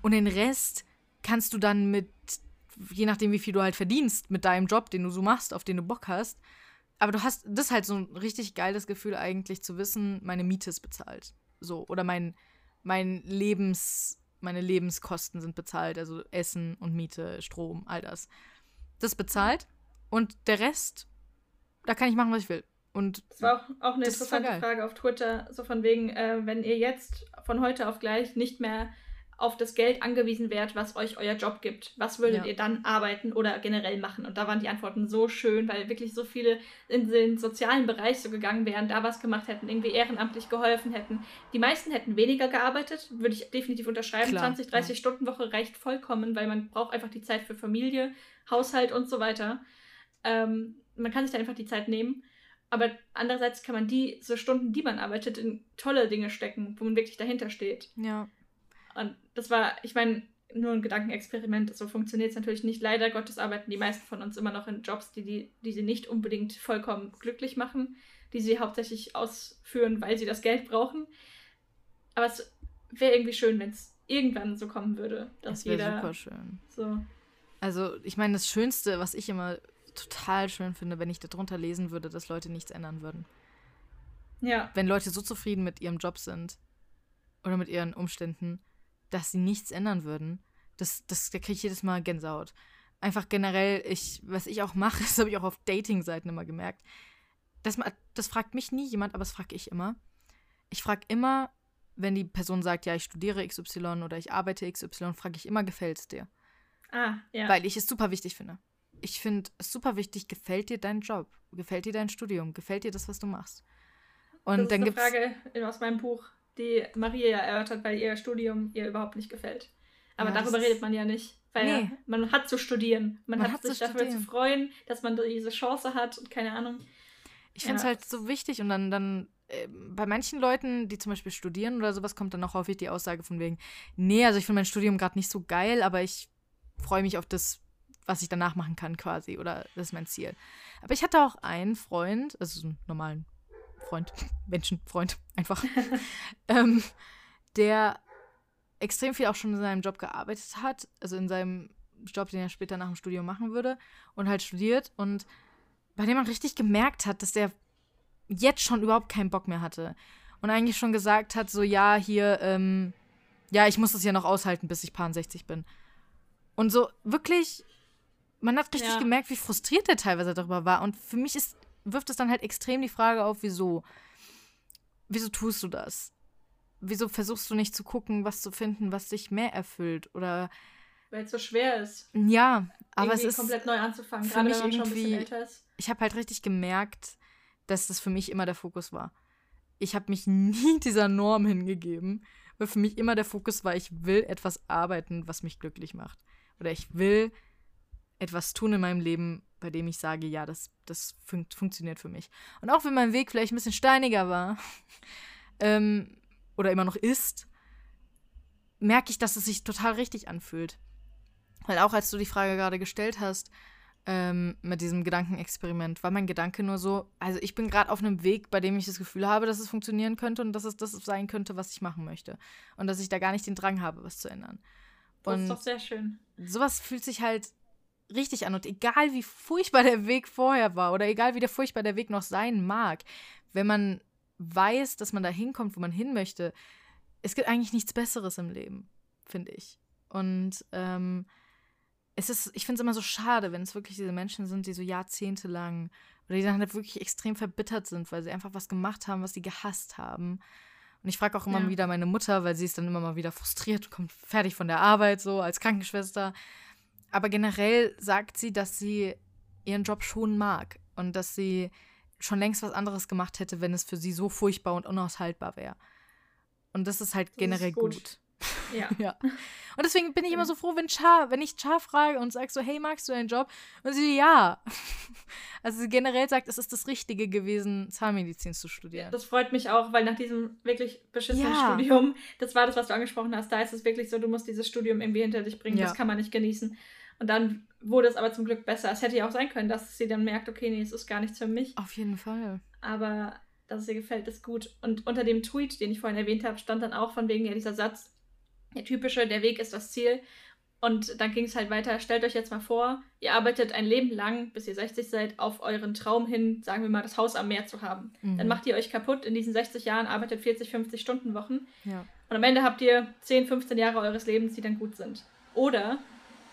Und den Rest kannst du dann mit, je nachdem, wie viel du halt verdienst, mit deinem Job, den du so machst, auf den du Bock hast. Aber du hast, das ist halt so ein richtig geiles Gefühl, eigentlich zu wissen, meine Miete ist bezahlt. So. Oder mein mein Lebens, meine Lebenskosten sind bezahlt, also Essen und Miete, Strom, all das. Das ist bezahlt und der Rest, da kann ich machen, was ich will. Und das war auch, auch eine interessante Frage auf Twitter, so von wegen, äh, wenn ihr jetzt von heute auf gleich nicht mehr auf das Geld angewiesen wärt, was euch euer Job gibt, was würdet ja. ihr dann arbeiten oder generell machen? Und da waren die Antworten so schön, weil wirklich so viele in den sozialen Bereich so gegangen wären, da was gemacht hätten, irgendwie ehrenamtlich geholfen hätten. Die meisten hätten weniger gearbeitet, würde ich definitiv unterschreiben. Klar, 20, 30 ja. Stunden Woche reicht vollkommen, weil man braucht einfach die Zeit für Familie, Haushalt und so weiter. Ähm, man kann sich da einfach die Zeit nehmen. Aber andererseits kann man die so Stunden, die man arbeitet, in tolle Dinge stecken, wo man wirklich dahinter steht. Ja. Und das war, ich meine, nur ein Gedankenexperiment. So funktioniert es natürlich nicht. Leider Gottes arbeiten die meisten von uns immer noch in Jobs, die, die, die sie nicht unbedingt vollkommen glücklich machen, die sie hauptsächlich ausführen, weil sie das Geld brauchen. Aber es wäre irgendwie schön, wenn es irgendwann so kommen würde, dass das jeder. super schön. So. Also, ich meine, das Schönste, was ich immer total schön finde, wenn ich darunter lesen würde, dass Leute nichts ändern würden. Ja. Wenn Leute so zufrieden mit ihrem Job sind oder mit ihren Umständen, dass sie nichts ändern würden. Das, das, da kriege ich jedes Mal Gänsehaut. Einfach generell, ich, was ich auch mache, das habe ich auch auf Dating-Seiten immer gemerkt. Das, das fragt mich nie jemand, aber das frage ich immer. Ich frage immer, wenn die Person sagt, ja, ich studiere XY oder ich arbeite XY, frage ich immer, gefällt es dir? Ah, ja. Weil ich es super wichtig finde. Ich finde es super wichtig, gefällt dir dein Job? Gefällt dir dein Studium? Gefällt dir das, was du machst? Und das ist dann eine Frage aus meinem Buch die Maria ja erörtert, weil ihr Studium ihr überhaupt nicht gefällt. Aber ja, darüber redet man ja nicht. Weil nee. man hat zu studieren. Man, man hat, sich dafür studieren. zu freuen, dass man diese Chance hat und keine Ahnung. Ich finde es ja. halt so wichtig und dann, dann äh, bei manchen Leuten, die zum Beispiel studieren oder sowas, kommt dann auch häufig die Aussage von wegen, nee, also ich finde mein Studium gerade nicht so geil, aber ich freue mich auf das, was ich danach machen kann quasi oder das ist mein Ziel. Aber ich hatte auch einen Freund, also so einen normalen Freund, Menschenfreund einfach, ähm, der extrem viel auch schon in seinem Job gearbeitet hat, also in seinem Job, den er später nach dem Studium machen würde und halt studiert und bei dem man richtig gemerkt hat, dass der jetzt schon überhaupt keinen Bock mehr hatte. Und eigentlich schon gesagt hat, so ja, hier, ähm, ja, ich muss das ja noch aushalten, bis ich paar 60 bin. Und so wirklich, man hat richtig Ja. gemerkt, wie frustriert er teilweise darüber war. Und für mich ist, wirft es dann halt extrem die Frage auf, wieso? Wieso tust du das? Wieso versuchst du nicht zu gucken, was zu finden, was dich mehr erfüllt? Oder Weil es so schwer ist, ja, aber es ist. komplett neu anzufangen, für gerade mich wenn man schon ein bisschen älter ist. ich habe halt richtig gemerkt, dass das für mich immer der Fokus war. Ich habe mich nie dieser Norm hingegeben, weil für mich immer der Fokus war, ich will etwas arbeiten, was mich glücklich macht. Oder ich will etwas tun in meinem Leben, bei dem ich sage, ja, das, das fun funktioniert für mich. Und auch wenn mein Weg vielleicht ein bisschen steiniger war ähm, oder immer noch ist, merke ich, dass es sich total richtig anfühlt. Weil auch als du die Frage gerade gestellt hast, ähm, mit diesem Gedankenexperiment, war mein Gedanke nur so, also ich bin gerade auf einem Weg, bei dem ich das Gefühl habe, dass es funktionieren könnte und dass es das sein könnte, was ich machen möchte. Und dass ich da gar nicht den Drang habe, was zu ändern. Das Und ist doch sehr schön. sowas fühlt sich halt richtig an. Und egal wie furchtbar der Weg vorher war oder egal wie der furchtbar der Weg noch sein mag, wenn man weiß, dass man da hinkommt, wo man hin möchte, es gibt eigentlich nichts Besseres im Leben, finde ich. Und ähm, es ist, ich finde es immer so schade, wenn es wirklich diese Menschen sind, die so jahrzehntelang oder die dann halt wirklich extrem verbittert sind, weil sie einfach was gemacht haben, was sie gehasst haben. Und ich frage auch immer Ja. wieder meine Mutter, weil sie ist dann immer mal wieder frustriert, kommt fertig von der Arbeit, so als Krankenschwester. Aber generell sagt sie, dass sie ihren Job schon mag und dass sie schon längst was anderes gemacht hätte, wenn es für sie so furchtbar und unaushaltbar wäre. Und das ist halt ist generell gut. gut. Ja. Ja. Und deswegen bin ich immer so froh, wenn Char, wenn ich Char frage und sag so, hey, magst du deinen Job? Und sie, ja. Also sie generell sagt, es ist das Richtige gewesen, Zahnmedizin zu studieren. Das freut mich auch, weil nach diesem wirklich beschissenen Ja. Studium, das war das, was du angesprochen hast, da ist es wirklich so, du musst dieses Studium irgendwie hinter dich bringen, Ja. das kann man nicht genießen. Und dann wurde es aber zum Glück besser. Es hätte ja auch sein können, dass sie dann merkt, okay, nee, es ist gar nichts für mich. Auf jeden Fall. aber dass es ihr gefällt, ist gut. Und unter dem Tweet, den ich vorhin erwähnt habe, stand dann auch von wegen ja dieser Satz, der typische, der Weg ist das Ziel. Und dann ging es halt weiter, stellt euch jetzt mal vor, ihr arbeitet ein Leben lang, bis ihr 60 seid, auf euren Traum hin, sagen wir mal, das Haus am Meer zu haben. Mhm. Dann macht ihr euch kaputt in diesen 60 Jahren, arbeitet 40, 50 Stunden Wochen Ja. und am Ende habt ihr 10, 15 Jahre eures Lebens, die dann gut sind. Oder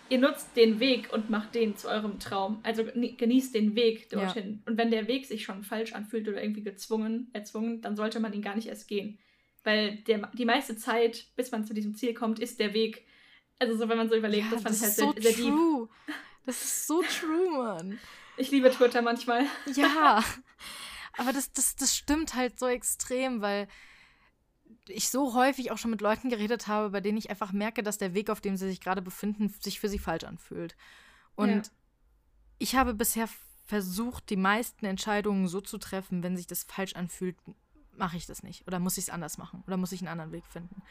ihr nutzt den Weg und macht den zu eurem Traum. Also geni- genießt den Weg Ja. dorthin. Und wenn der Weg sich schon falsch anfühlt oder irgendwie gezwungen, erzwungen, dann sollte man ihn gar nicht erst gehen. Weil der, die meiste Zeit, bis man zu diesem Ziel kommt, ist der Weg. Also so, wenn man so überlegt, ja, das fand das ich halt ist so sehr, sehr deep. true. Das ist so true, Mann. Ich liebe Twitter manchmal. Ja. Aber das, das, das stimmt halt so extrem, weil ich so häufig auch schon mit Leuten geredet habe, bei denen ich einfach merke, dass der Weg, auf dem sie sich gerade befinden, sich für sie falsch anfühlt. Und Ja. ich habe bisher versucht, die meisten Entscheidungen so zu treffen, wenn sich das falsch anfühlt, mache ich das nicht. Oder muss ich es anders machen? Oder muss ich einen anderen Weg finden?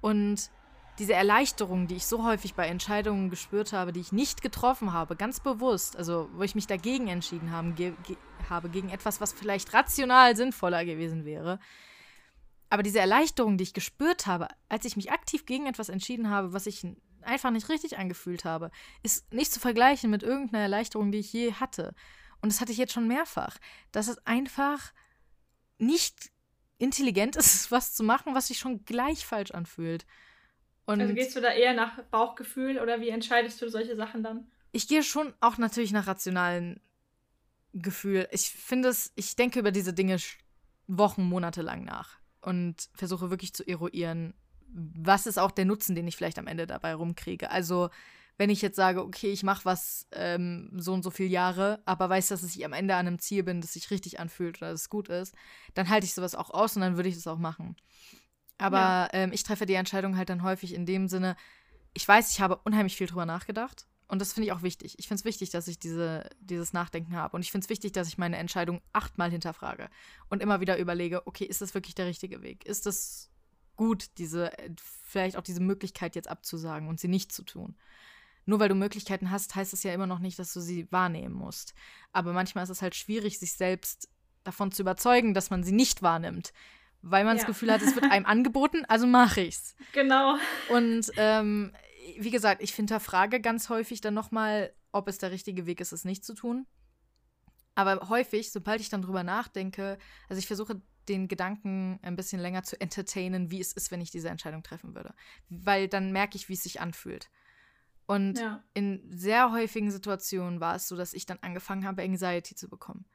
Und diese Erleichterung, die ich so häufig bei Entscheidungen gespürt habe, die ich nicht getroffen habe, ganz bewusst, also wo ich mich dagegen entschieden haben, ge ge habe, gegen etwas, was vielleicht rational sinnvoller gewesen wäre. Aber diese Erleichterung, die ich gespürt habe, als ich mich aktiv gegen etwas entschieden habe, was ich einfach nicht richtig angefühlt habe, ist nicht zu vergleichen mit irgendeiner Erleichterung, die ich je hatte. Und das hatte ich jetzt schon mehrfach. Dass es einfach nicht intelligent ist, was zu machen, was sich schon gleich falsch anfühlt. Und Also gehst du da eher nach Bauchgefühl oder wie entscheidest du solche Sachen dann? ich gehe schon auch natürlich nach rationalen Gefühl. Ich finde es, ich denke über diese Dinge Wochen, Monate lang nach und versuche wirklich zu eruieren, was ist auch der Nutzen, den ich vielleicht am Ende dabei rumkriege. Also, wenn ich jetzt sage, okay, ich mache was ähm, so und so viele Jahre, aber weiß, dass ich am Ende an einem Ziel bin, das sich richtig anfühlt oder das gut ist, dann halte ich sowas auch aus und dann würde ich das auch machen. Aber Ja. ähm, ich treffe die Entscheidung halt dann häufig in dem Sinne, ich weiß, ich habe unheimlich viel drüber nachgedacht. Und das finde ich auch wichtig. Ich finde es wichtig, dass ich diese, dieses Nachdenken habe. Und ich finde es wichtig, dass ich meine Entscheidung achtmal hinterfrage und immer wieder überlege, okay, ist das wirklich der richtige Weg? Ist das gut, diese, vielleicht auch diese Möglichkeit jetzt abzusagen und sie nicht zu tun? Nur weil du Möglichkeiten hast, heißt es ja immer noch nicht, dass du sie wahrnehmen musst. Aber manchmal ist es halt schwierig, sich selbst davon zu überzeugen, dass man sie nicht wahrnimmt. Weil man das Ja. Gefühl hat, es wird einem angeboten, also mache ich's. Genau. Und ähm, wie gesagt, ich hinterfrage ganz häufig dann nochmal, ob es der richtige Weg ist, es nicht zu tun. Aber häufig, sobald ich dann drüber nachdenke, also ich versuche den Gedanken ein bisschen länger zu entertainen, wie es ist, wenn ich diese Entscheidung treffen würde. Weil dann merke ich, wie es sich anfühlt. Und ja. in sehr häufigen Situationen war es so, dass ich dann angefangen habe, Anxiety zu bekommen.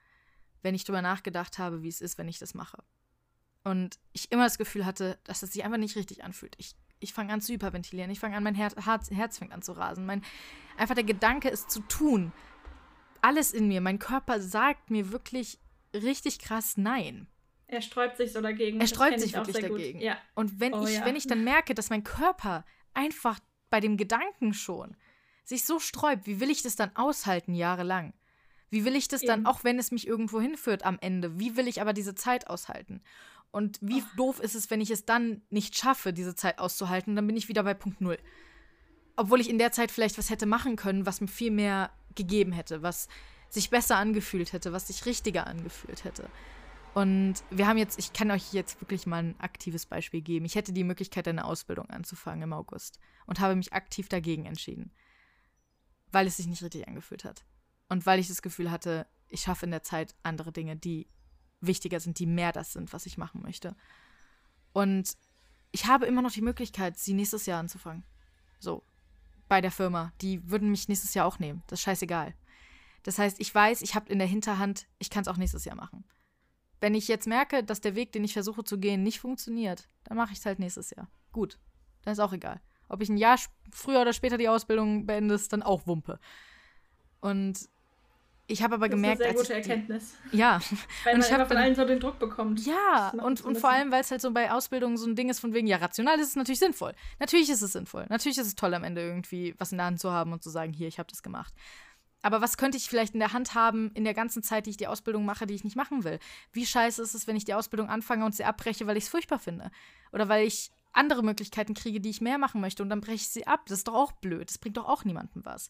Wenn ich drüber nachgedacht habe, wie es ist, wenn ich das mache. Und ich immer das Gefühl hatte, dass es sich einfach nicht richtig anfühlt. Ich, ich fange an zu hyperventilieren, ich fange an, mein Herz, Herz, Herz fängt an zu rasen. Mein, einfach der Gedanke, es zu tun. Alles in mir, mein Körper sagt mir wirklich richtig krass Nein. Er sträubt sich so dagegen. Er sträubt sich wirklich dagegen. Ja. Und wenn, oh, ich, ja. wenn ich dann merke, dass mein Körper einfach bei dem Gedanken schon sich so sträubt, wie will ich das dann aushalten jahrelang? Wie will ich das Eben. dann, auch wenn es mich irgendwo hinführt am Ende, wie will ich aber diese Zeit aushalten? Und wie oh. doof ist es, wenn ich es dann nicht schaffe, diese Zeit auszuhalten, dann bin ich wieder bei Punkt Null. Obwohl ich in der Zeit vielleicht was hätte machen können, was mir viel mehr gegeben hätte, was sich besser angefühlt hätte, was sich richtiger angefühlt hätte. Und wir haben jetzt, ich kann euch jetzt wirklich mal ein aktives Beispiel geben. Ich hätte die Möglichkeit, eine Ausbildung anzufangen im August und habe mich aktiv dagegen entschieden, weil es sich nicht richtig angefühlt hat. Und weil ich das Gefühl hatte, ich schaffe in der Zeit andere Dinge, die wichtiger sind, die mehr das sind, was ich machen möchte. Und ich habe immer noch die Möglichkeit, sie nächstes Jahr anzufangen. So, bei der Firma. Die würden mich nächstes Jahr auch nehmen. Das ist scheißegal. Das heißt, ich weiß, ich habe in der Hinterhand, ich kann es auch nächstes Jahr machen. Wenn ich jetzt merke, dass der Weg, den ich versuche zu gehen, nicht funktioniert, dann mache ich es halt nächstes Jahr. Gut, dann ist auch egal. Ob ich ein Jahr früher oder später die Ausbildung beende, ist dann auch Wumpe. Und ich habe aber das gemerkt, ist eine sehr gute Erkenntnis. Ja, weil man einfach von allen so den Druck bekommt. Ja, und, und vor allem, weil es halt so bei Ausbildungen so ein Ding ist von wegen, ja, rational ist es natürlich sinnvoll. Natürlich ist es sinnvoll. Natürlich ist es toll, am Ende irgendwie was in der Hand zu haben und zu sagen, hier, ich habe das gemacht. Aber was könnte ich vielleicht in der Hand haben in der ganzen Zeit, die ich die Ausbildung mache, die ich nicht machen will? Wie scheiße ist es, wenn ich die Ausbildung anfange und sie abbreche, weil ich es furchtbar finde? Oder weil ich andere Möglichkeiten kriege, die ich mehr machen möchte und dann breche ich sie ab? Das ist doch auch blöd. Das bringt doch auch niemandem was.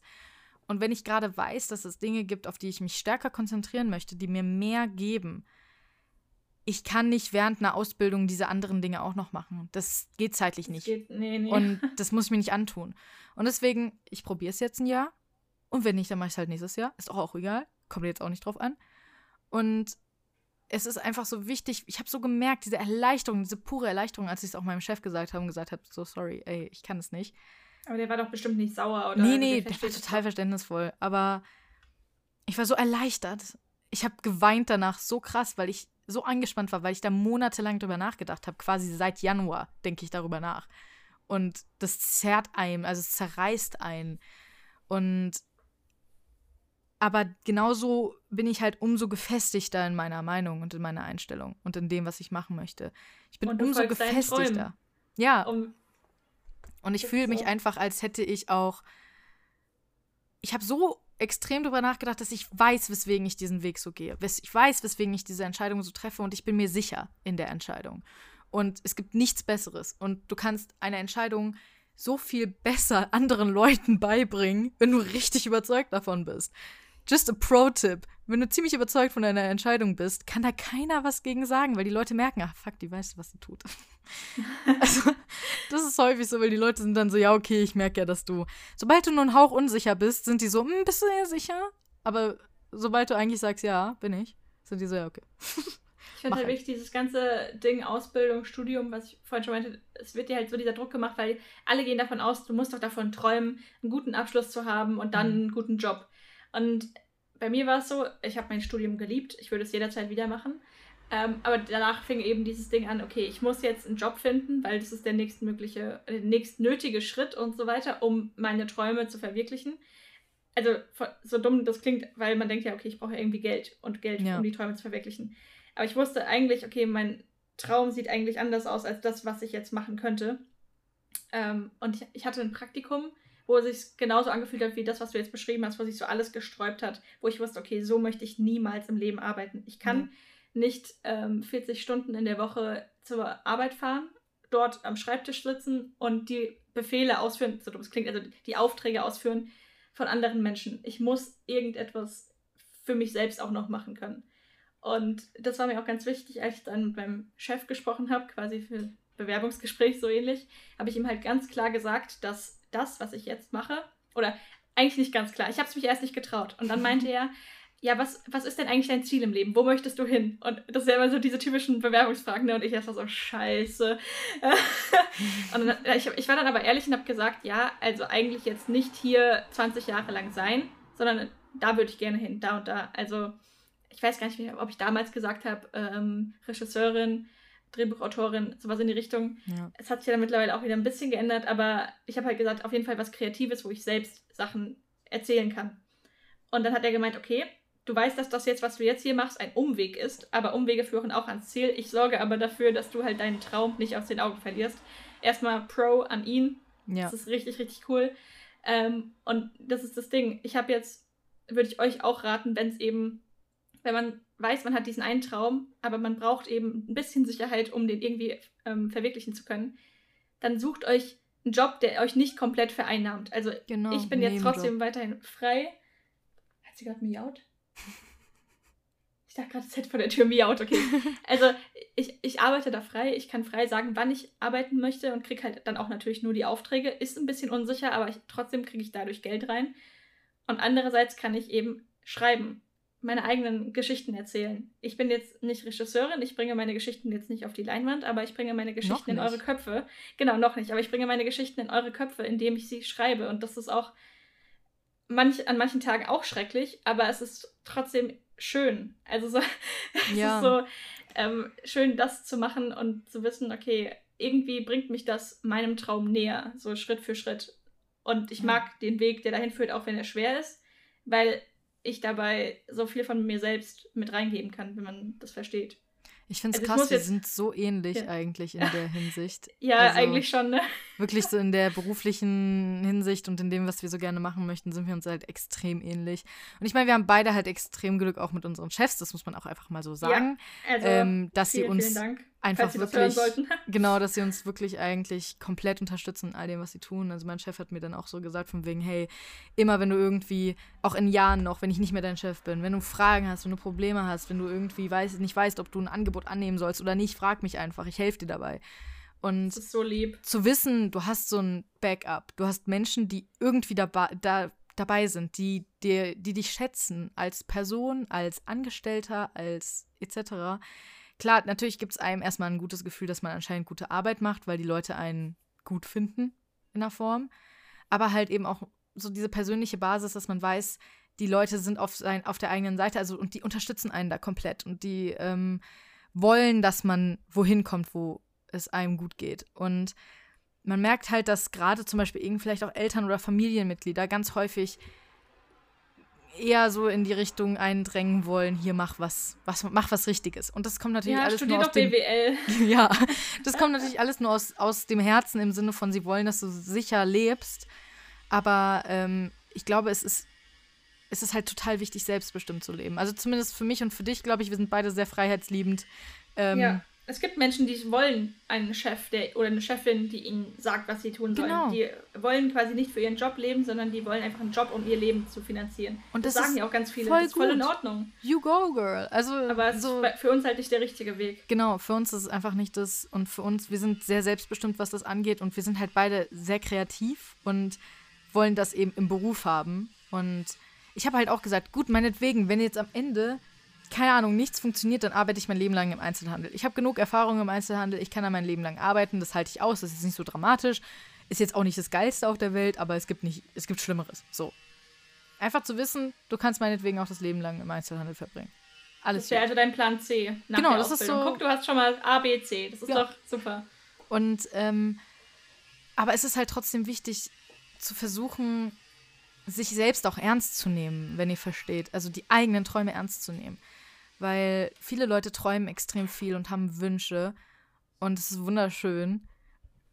Und wenn ich gerade weiß, dass es Dinge gibt, auf die ich mich stärker konzentrieren möchte, die mir mehr geben, ich kann nicht während einer Ausbildung diese anderen Dinge auch noch machen. Das geht zeitlich nicht. Geht, nee, nee. Und das muss ich mir nicht antun. Und deswegen, ich probiere es jetzt ein Jahr und wenn nicht, dann mache ich es halt nächstes Jahr. Ist auch, auch egal. Kommt jetzt auch nicht drauf an. Und es ist einfach so wichtig. Ich habe so gemerkt, diese Erleichterung, diese pure Erleichterung, als ich es auch meinem Chef gesagt habe und gesagt habe, so sorry, ey, ich kann es nicht. Aber der war doch bestimmt nicht sauer, oder? Nee, nee, der war total verständnisvoll. Aber ich war so erleichtert. Ich habe geweint danach so krass, weil ich so angespannt war, weil ich da monatelang drüber nachgedacht habe. Quasi seit Januar denke ich darüber nach. Und das zerrt einem, also es zerreißt einen. Und aber genauso bin ich halt umso gefestigter in meiner Meinung und in meiner Einstellung und in dem, was ich machen möchte. Ich bin umso gefestigter. Ja. Um und ich fühle mich einfach, als hätte ich auch. Ich habe so extrem darüber nachgedacht, dass ich weiß, weswegen ich diesen Weg so gehe. Ich weiß, weswegen ich diese Entscheidung so treffe und ich bin mir sicher in der Entscheidung. Und es gibt nichts Besseres. Und du kannst eine Entscheidung so viel besser anderen Leuten beibringen, wenn du richtig überzeugt davon bist. Just a Pro-Tipp. Wenn du ziemlich überzeugt von deiner Entscheidung bist, kann da keiner was gegen sagen, weil die Leute merken, ach fuck, die weiß, was sie tut. also, das ist häufig so, weil die Leute sind dann so, ja, okay, ich merke ja, dass du. Sobald du nur einen Hauch unsicher bist, sind die so, hm, bist du dir sicher? Aber sobald du eigentlich sagst, ja, bin ich, sind die so, ja, okay. Ich finde halt wirklich dieses ganze Ding Ausbildung, Studium, was ich vorhin schon meinte, es wird dir halt so dieser Druck gemacht, weil alle gehen davon aus, du musst doch davon träumen, einen guten Abschluss zu haben und dann mhm. einen guten Job. Und bei mir war es so, ich habe mein Studium geliebt, ich würde es jederzeit wieder machen. Ähm, aber danach fing eben dieses Ding an, okay, ich muss jetzt einen Job finden, weil das ist der nächstmögliche, der nächstnötige Schritt und so weiter, um meine Träume zu verwirklichen. Also so dumm das klingt, weil man denkt ja, okay, ich brauche irgendwie Geld und Geld, ja. um die Träume zu verwirklichen. Aber ich wusste eigentlich, okay, mein Traum sieht eigentlich anders aus als das, was ich jetzt machen könnte. Ähm, und ich, ich hatte ein Praktikum wo es sich genauso angefühlt hat wie das, was du jetzt beschrieben hast, wo sich so alles gesträubt hat, wo ich wusste, okay, so möchte ich niemals im Leben arbeiten. Ich kann mhm. nicht ähm, 40 Stunden in der Woche zur Arbeit fahren, dort am Schreibtisch sitzen und die Befehle ausführen, so dumm es klingt, also die Aufträge ausführen von anderen Menschen. Ich muss irgendetwas für mich selbst auch noch machen können. Und das war mir auch ganz wichtig, als ich dann mit meinem Chef gesprochen habe, quasi für Bewerbungsgespräch so ähnlich, habe ich ihm halt ganz klar gesagt, dass das, was ich jetzt mache, oder eigentlich nicht ganz klar. Ich habe es mich erst nicht getraut. Und dann meinte er, ja, was, was ist denn eigentlich dein Ziel im Leben? Wo möchtest du hin? Und das sind immer so diese typischen Bewerbungsfragen, ne? Und ich erst so, scheiße. und dann, ich, ich war dann aber ehrlich und habe gesagt, ja, also eigentlich jetzt nicht hier 20 Jahre lang sein, sondern da würde ich gerne hin, da und da. Also ich weiß gar nicht, ob ich damals gesagt habe, ähm, Regisseurin, Drehbuchautorin, sowas in die Richtung. Ja. Es hat sich dann mittlerweile auch wieder ein bisschen geändert, aber ich habe halt gesagt, auf jeden Fall was Kreatives, wo ich selbst Sachen erzählen kann. Und dann hat er gemeint, okay, du weißt, dass das jetzt, was du jetzt hier machst, ein Umweg ist, aber Umwege führen auch ans Ziel. Ich sorge aber dafür, dass du halt deinen Traum nicht aus den Augen verlierst. Erstmal Pro an ihn. Ja. Das ist richtig, richtig cool. Ähm, und das ist das Ding. Ich habe jetzt, würde ich euch auch raten, wenn es eben, wenn man weiß, man hat diesen einen Traum, aber man braucht eben ein bisschen Sicherheit, um den irgendwie ähm, verwirklichen zu können, dann sucht euch einen Job, der euch nicht komplett vereinnahmt. Also genau, ich bin jetzt trotzdem weiterhin frei. Hat sie gerade miaut? Ich dachte gerade, es hätte vor der Tür miaut, okay. Also ich, ich arbeite da frei, ich kann frei sagen, wann ich arbeiten möchte und kriege halt dann auch natürlich nur die Aufträge. Ist ein bisschen unsicher, aber ich, trotzdem kriege ich dadurch Geld rein. Und andererseits kann ich eben schreiben meine eigenen Geschichten erzählen. Ich bin jetzt nicht Regisseurin, ich bringe meine Geschichten jetzt nicht auf die Leinwand, aber ich bringe meine Geschichten in eure Köpfe. Genau, noch nicht, aber ich bringe meine Geschichten in eure Köpfe, indem ich sie schreibe. Und das ist auch manch, an manchen Tagen auch schrecklich, aber es ist trotzdem schön. Also so, es ist so ähm, schön, das zu machen und zu wissen, okay, irgendwie bringt mich das meinem Traum näher, so Schritt für Schritt. Und ich mag den Weg, der dahin führt, auch wenn er schwer ist, weil ich dabei so viel von mir selbst mit reingeben kann, wenn man das versteht. Ich finde es also krass, wir sind so ähnlich ja. eigentlich in der Hinsicht. ja, also eigentlich schon, ne? Wirklich so in der beruflichen Hinsicht und in dem, was wir so gerne machen möchten, sind wir uns halt extrem ähnlich. Und ich meine, wir haben beide halt extrem Glück auch mit unseren Chefs, das muss man auch einfach mal so sagen. Ja, also, ähm, dass vielen, sie uns vielen Dank einfach wirklich, genau, dass sie uns wirklich eigentlich komplett unterstützen in all dem, was sie tun. Also mein Chef hat mir dann auch so gesagt von wegen, hey, immer wenn du irgendwie, auch in Jahren noch, wenn ich nicht mehr dein Chef bin, wenn du Fragen hast, wenn du Probleme hast, wenn du irgendwie weiß, nicht weißt, ob du ein Angebot annehmen sollst oder nicht, frag mich einfach, ich helfe dir dabei. Und so zu wissen, du hast so ein Backup, du hast Menschen, die irgendwie dabei, da, dabei sind, die, die, die dich schätzen als Person, als Angestellter, als etc Klar, natürlich gibt es einem erstmal ein gutes Gefühl, dass man anscheinend gute Arbeit macht, weil die Leute einen gut finden in der Form. Aber halt eben auch so diese persönliche Basis, dass man weiß, die Leute sind auf, sein, auf der eigenen Seite, also und die unterstützen einen da komplett und die ähm, wollen, dass man wohin kommt, wo es einem gut geht. Und man merkt halt, dass gerade zum Beispiel eben vielleicht auch Eltern oder Familienmitglieder ganz häufig eher so in die Richtung eindrängen wollen, hier mach was, was mach was Richtiges. Und das kommt natürlich ja, alles nur aus dem, BWL. ja, das kommt natürlich alles nur aus, aus dem Herzen im Sinne von, sie wollen, dass du sicher lebst. Aber ähm, ich glaube, es ist, es ist halt total wichtig, selbstbestimmt zu leben. Also zumindest für mich und für dich, glaube ich, wir sind beide sehr freiheitsliebend. Ähm, ja es gibt Menschen, die wollen einen Chef der, oder eine Chefin, die ihnen sagt, was sie tun sollen. Genau. Die wollen quasi nicht für ihren Job leben, sondern die wollen einfach einen Job, um ihr Leben zu finanzieren. Und das, das sagen ja auch ganz viele. Voll das ist voll in Ordnung. You go, girl. Also, Aber so, ist für uns halt nicht der richtige Weg. Genau, für uns ist es einfach nicht das. Und für uns, wir sind sehr selbstbestimmt, was das angeht. Und wir sind halt beide sehr kreativ und wollen das eben im Beruf haben. Und ich habe halt auch gesagt, gut, meinetwegen, wenn jetzt am Ende keine Ahnung, nichts funktioniert, dann arbeite ich mein Leben lang im Einzelhandel. Ich habe genug Erfahrung im Einzelhandel, ich kann da mein Leben lang arbeiten, das halte ich aus, das ist nicht so dramatisch. Ist jetzt auch nicht das Geilste auf der Welt, aber es gibt nicht, es gibt Schlimmeres. So. Einfach zu wissen, du kannst meinetwegen auch das Leben lang im Einzelhandel verbringen. Alles das wäre also dein Plan C. Nach genau, das Ausbildung. ist so. Guck, du hast schon mal A, B, C. Das ist ja. doch super. Und, ähm, aber es ist halt trotzdem wichtig zu versuchen, sich selbst auch ernst zu nehmen, wenn ihr versteht. Also die eigenen Träume ernst zu nehmen weil viele Leute träumen extrem viel und haben Wünsche und es ist wunderschön,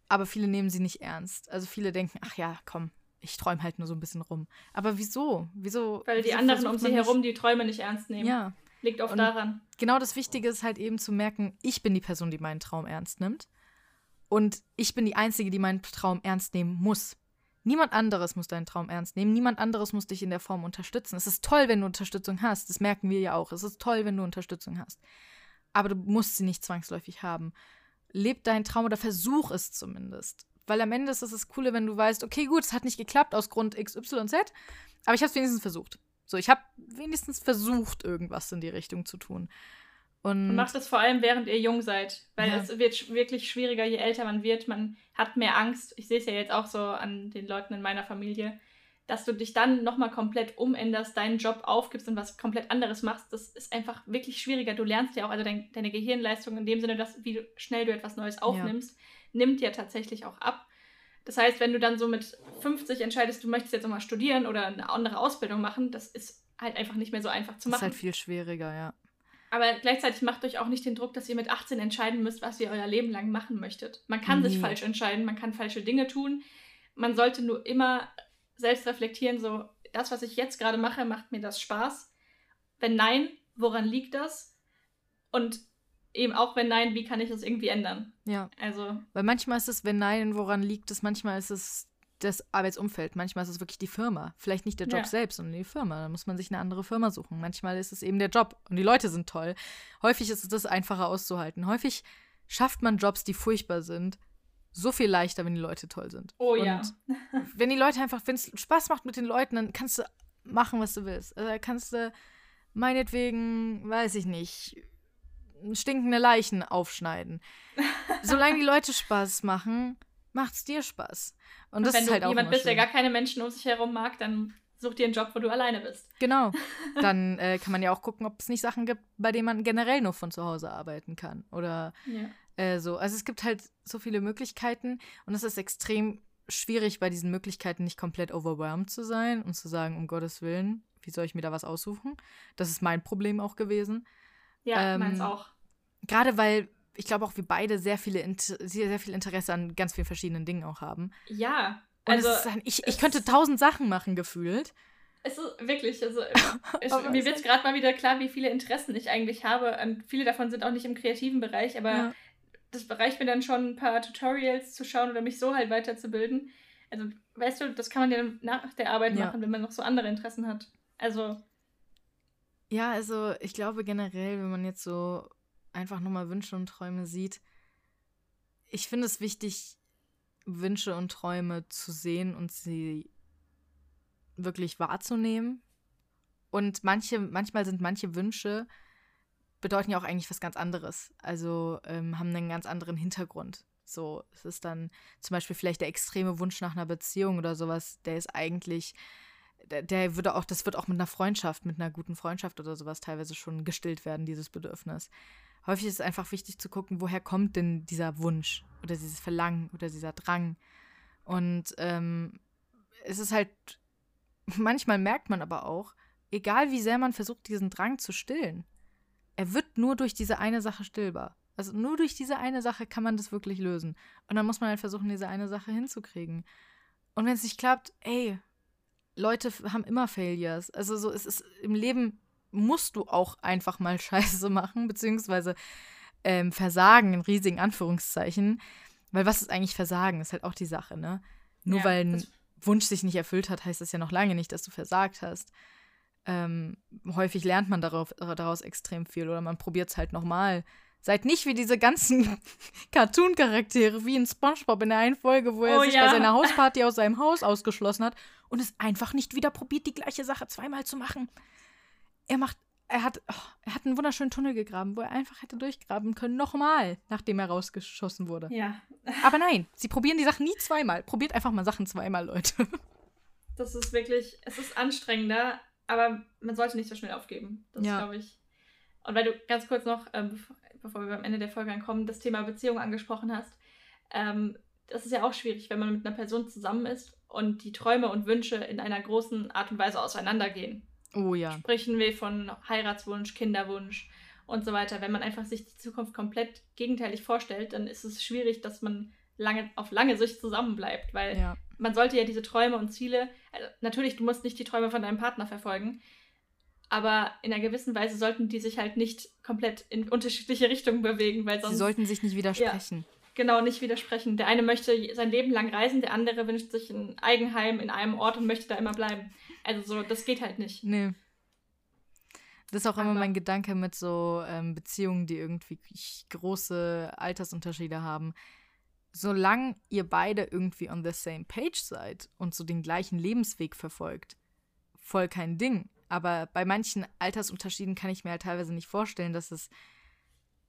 aber viele nehmen sie nicht ernst. Also viele denken, ach ja, komm, ich träume halt nur so ein bisschen rum. Aber wieso? Wieso? Weil die wieso anderen um sie herum die Träume nicht ernst nehmen. Ja. Liegt oft und daran. Genau das Wichtige ist halt eben zu merken, ich bin die Person, die meinen Traum ernst nimmt. Und ich bin die Einzige, die meinen Traum ernst nehmen muss. Niemand anderes muss deinen Traum ernst nehmen. Niemand anderes muss dich in der Form unterstützen. Es ist toll, wenn du Unterstützung hast. Das merken wir ja auch. Es ist toll, wenn du Unterstützung hast. Aber du musst sie nicht zwangsläufig haben. Leb deinen Traum oder versuch es zumindest. Weil am Ende ist es das Coole, wenn du weißt, okay, gut, es hat nicht geklappt aus Grund X, Y, Z, aber ich habe es wenigstens versucht. So, ich habe wenigstens versucht, irgendwas in die Richtung zu tun. Und, und macht das vor allem, während ihr jung seid. Weil ja. es wird wirklich schwieriger, je älter man wird. Man hat mehr Angst. Ich sehe es ja jetzt auch so an den Leuten in meiner Familie, dass du dich dann nochmal komplett umänderst, deinen Job aufgibst und was komplett anderes machst. Das ist einfach wirklich schwieriger. Du lernst ja auch, also dein, deine Gehirnleistung in dem Sinne, dass wie schnell du etwas Neues aufnimmst, ja. nimmt ja tatsächlich auch ab. Das heißt, wenn du dann so mit 50 entscheidest, du möchtest jetzt nochmal studieren oder eine andere Ausbildung machen, das ist halt einfach nicht mehr so einfach zu machen. Das ist halt viel schwieriger, ja. Aber gleichzeitig macht euch auch nicht den Druck, dass ihr mit 18 entscheiden müsst, was ihr euer Leben lang machen möchtet. Man kann nee. sich falsch entscheiden, man kann falsche Dinge tun. Man sollte nur immer selbst reflektieren, so, das, was ich jetzt gerade mache, macht mir das Spaß? Wenn nein, woran liegt das? Und eben auch wenn nein, wie kann ich das irgendwie ändern? Ja. Also. Weil manchmal ist es, wenn nein, woran liegt es, manchmal ist es das Arbeitsumfeld. Manchmal ist es wirklich die Firma. Vielleicht nicht der Job ja. selbst, sondern die Firma. Da muss man sich eine andere Firma suchen. Manchmal ist es eben der Job und die Leute sind toll. Häufig ist es das einfacher auszuhalten. Häufig schafft man Jobs, die furchtbar sind, so viel leichter, wenn die Leute toll sind. Oh und ja. wenn die Leute einfach, wenn es Spaß macht mit den Leuten, dann kannst du machen, was du willst. Also kannst du meinetwegen, weiß ich nicht, stinkende Leichen aufschneiden. Solange die Leute Spaß machen, macht es dir Spaß. Und, und das wenn ist halt du auch jemand bist, der gar keine Menschen um sich herum mag, dann such dir einen Job, wo du alleine bist. Genau. Dann äh, kann man ja auch gucken, ob es nicht Sachen gibt, bei denen man generell nur von zu Hause arbeiten kann. Oder ja. äh, so. Also es gibt halt so viele Möglichkeiten und es ist extrem schwierig, bei diesen Möglichkeiten nicht komplett overwhelmed zu sein und zu sagen, um Gottes Willen, wie soll ich mir da was aussuchen? Das ist mein Problem auch gewesen. Ja, ähm, meins auch. Gerade weil ich glaube auch wir beide sehr viele sehr, sehr viel Interesse an ganz vielen verschiedenen Dingen auch haben. Ja. Also halt, ich, ich könnte tausend Sachen machen gefühlt. Es ist wirklich, also ich, mir wird gerade mal wieder klar, wie viele Interessen ich eigentlich habe. Und viele davon sind auch nicht im kreativen Bereich, aber ja. das reicht mir dann schon, ein paar Tutorials zu schauen oder mich so halt weiterzubilden. Also, weißt du, das kann man ja nach der Arbeit ja. machen, wenn man noch so andere Interessen hat. Also. Ja, also ich glaube generell, wenn man jetzt so einfach nur mal Wünsche und Träume sieht. Ich finde es wichtig, Wünsche und Träume zu sehen und sie wirklich wahrzunehmen. Und manche, manchmal sind manche Wünsche bedeuten ja auch eigentlich was ganz anderes. Also ähm, haben einen ganz anderen Hintergrund. So, es ist dann zum Beispiel vielleicht der extreme Wunsch nach einer Beziehung oder sowas, der ist eigentlich, der, der würde auch, das wird auch mit einer Freundschaft, mit einer guten Freundschaft oder sowas teilweise schon gestillt werden, dieses Bedürfnis häufig ist es einfach wichtig zu gucken, woher kommt denn dieser Wunsch oder dieses Verlangen oder dieser Drang. Und ähm, es ist halt, manchmal merkt man aber auch, egal wie sehr man versucht, diesen Drang zu stillen, er wird nur durch diese eine Sache stillbar. Also nur durch diese eine Sache kann man das wirklich lösen. Und dann muss man halt versuchen, diese eine Sache hinzukriegen. Und wenn es nicht klappt, ey, Leute haben immer Failures. Also so, es ist im Leben musst du auch einfach mal Scheiße machen, beziehungsweise ähm, Versagen in riesigen Anführungszeichen. Weil was ist eigentlich Versagen? Ist halt auch die Sache, ne? Nur ja, weil ein Wunsch sich nicht erfüllt hat, heißt das ja noch lange nicht, dass du versagt hast. Ähm, häufig lernt man darauf, daraus extrem viel oder man probiert es halt nochmal. Seid nicht wie diese ganzen Cartoon-Charaktere, wie in Spongebob in der einen Folge, wo er oh, sich ja. bei seiner Hausparty aus seinem Haus ausgeschlossen hat und es einfach nicht wieder probiert, die gleiche Sache zweimal zu machen er macht, er hat, oh, er hat einen wunderschönen Tunnel gegraben, wo er einfach hätte durchgraben können, nochmal, nachdem er rausgeschossen wurde. Ja. Aber nein, sie probieren die Sachen nie zweimal. Probiert einfach mal Sachen zweimal, Leute. Das ist wirklich, es ist anstrengender, aber man sollte nicht so schnell aufgeben. Das ja. glaube ich. Und weil du ganz kurz noch, ähm, bevor wir am Ende der Folge ankommen, das Thema Beziehung angesprochen hast, ähm, das ist ja auch schwierig, wenn man mit einer Person zusammen ist und die Träume und Wünsche in einer großen Art und Weise auseinandergehen. Oh ja. Sprechen wir von Heiratswunsch, Kinderwunsch und so weiter. Wenn man einfach sich die Zukunft komplett gegenteilig vorstellt, dann ist es schwierig, dass man lange, auf lange Sicht zusammenbleibt, weil ja. man sollte ja diese Träume und Ziele, also natürlich, du musst nicht die Träume von deinem Partner verfolgen, aber in einer gewissen Weise sollten die sich halt nicht komplett in unterschiedliche Richtungen bewegen, weil sonst. Sie sollten sich nicht widersprechen. Ja, genau, nicht widersprechen. Der eine möchte sein Leben lang reisen, der andere wünscht sich ein Eigenheim in einem Ort und möchte da immer bleiben. Also so, das geht halt nicht. Nee. Das ist auch immer mein Gedanke mit so ähm, Beziehungen, die irgendwie große Altersunterschiede haben. Solange ihr beide irgendwie on the same page seid und so den gleichen Lebensweg verfolgt, voll kein Ding. Aber bei manchen Altersunterschieden kann ich mir halt teilweise nicht vorstellen, dass es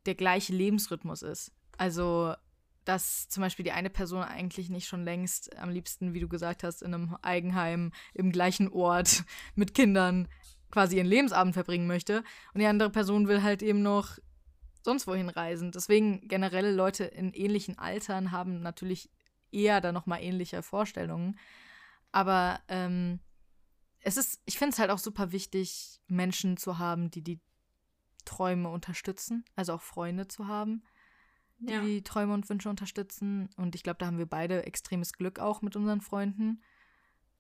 der gleiche Lebensrhythmus ist. Also, dass zum Beispiel die eine Person eigentlich nicht schon längst am liebsten, wie du gesagt hast, in einem Eigenheim im gleichen Ort mit Kindern quasi ihren Lebensabend verbringen möchte. Und die andere Person will halt eben noch sonst wohin reisen. Deswegen generell Leute in ähnlichen Altern haben natürlich eher da nochmal ähnliche Vorstellungen. Aber ähm, es ist, ich finde es halt auch super wichtig, Menschen zu haben, die die Träume unterstützen, also auch Freunde zu haben, die ja. die Träume und Wünsche unterstützen. Und ich glaube, da haben wir beide extremes Glück auch mit unseren Freunden.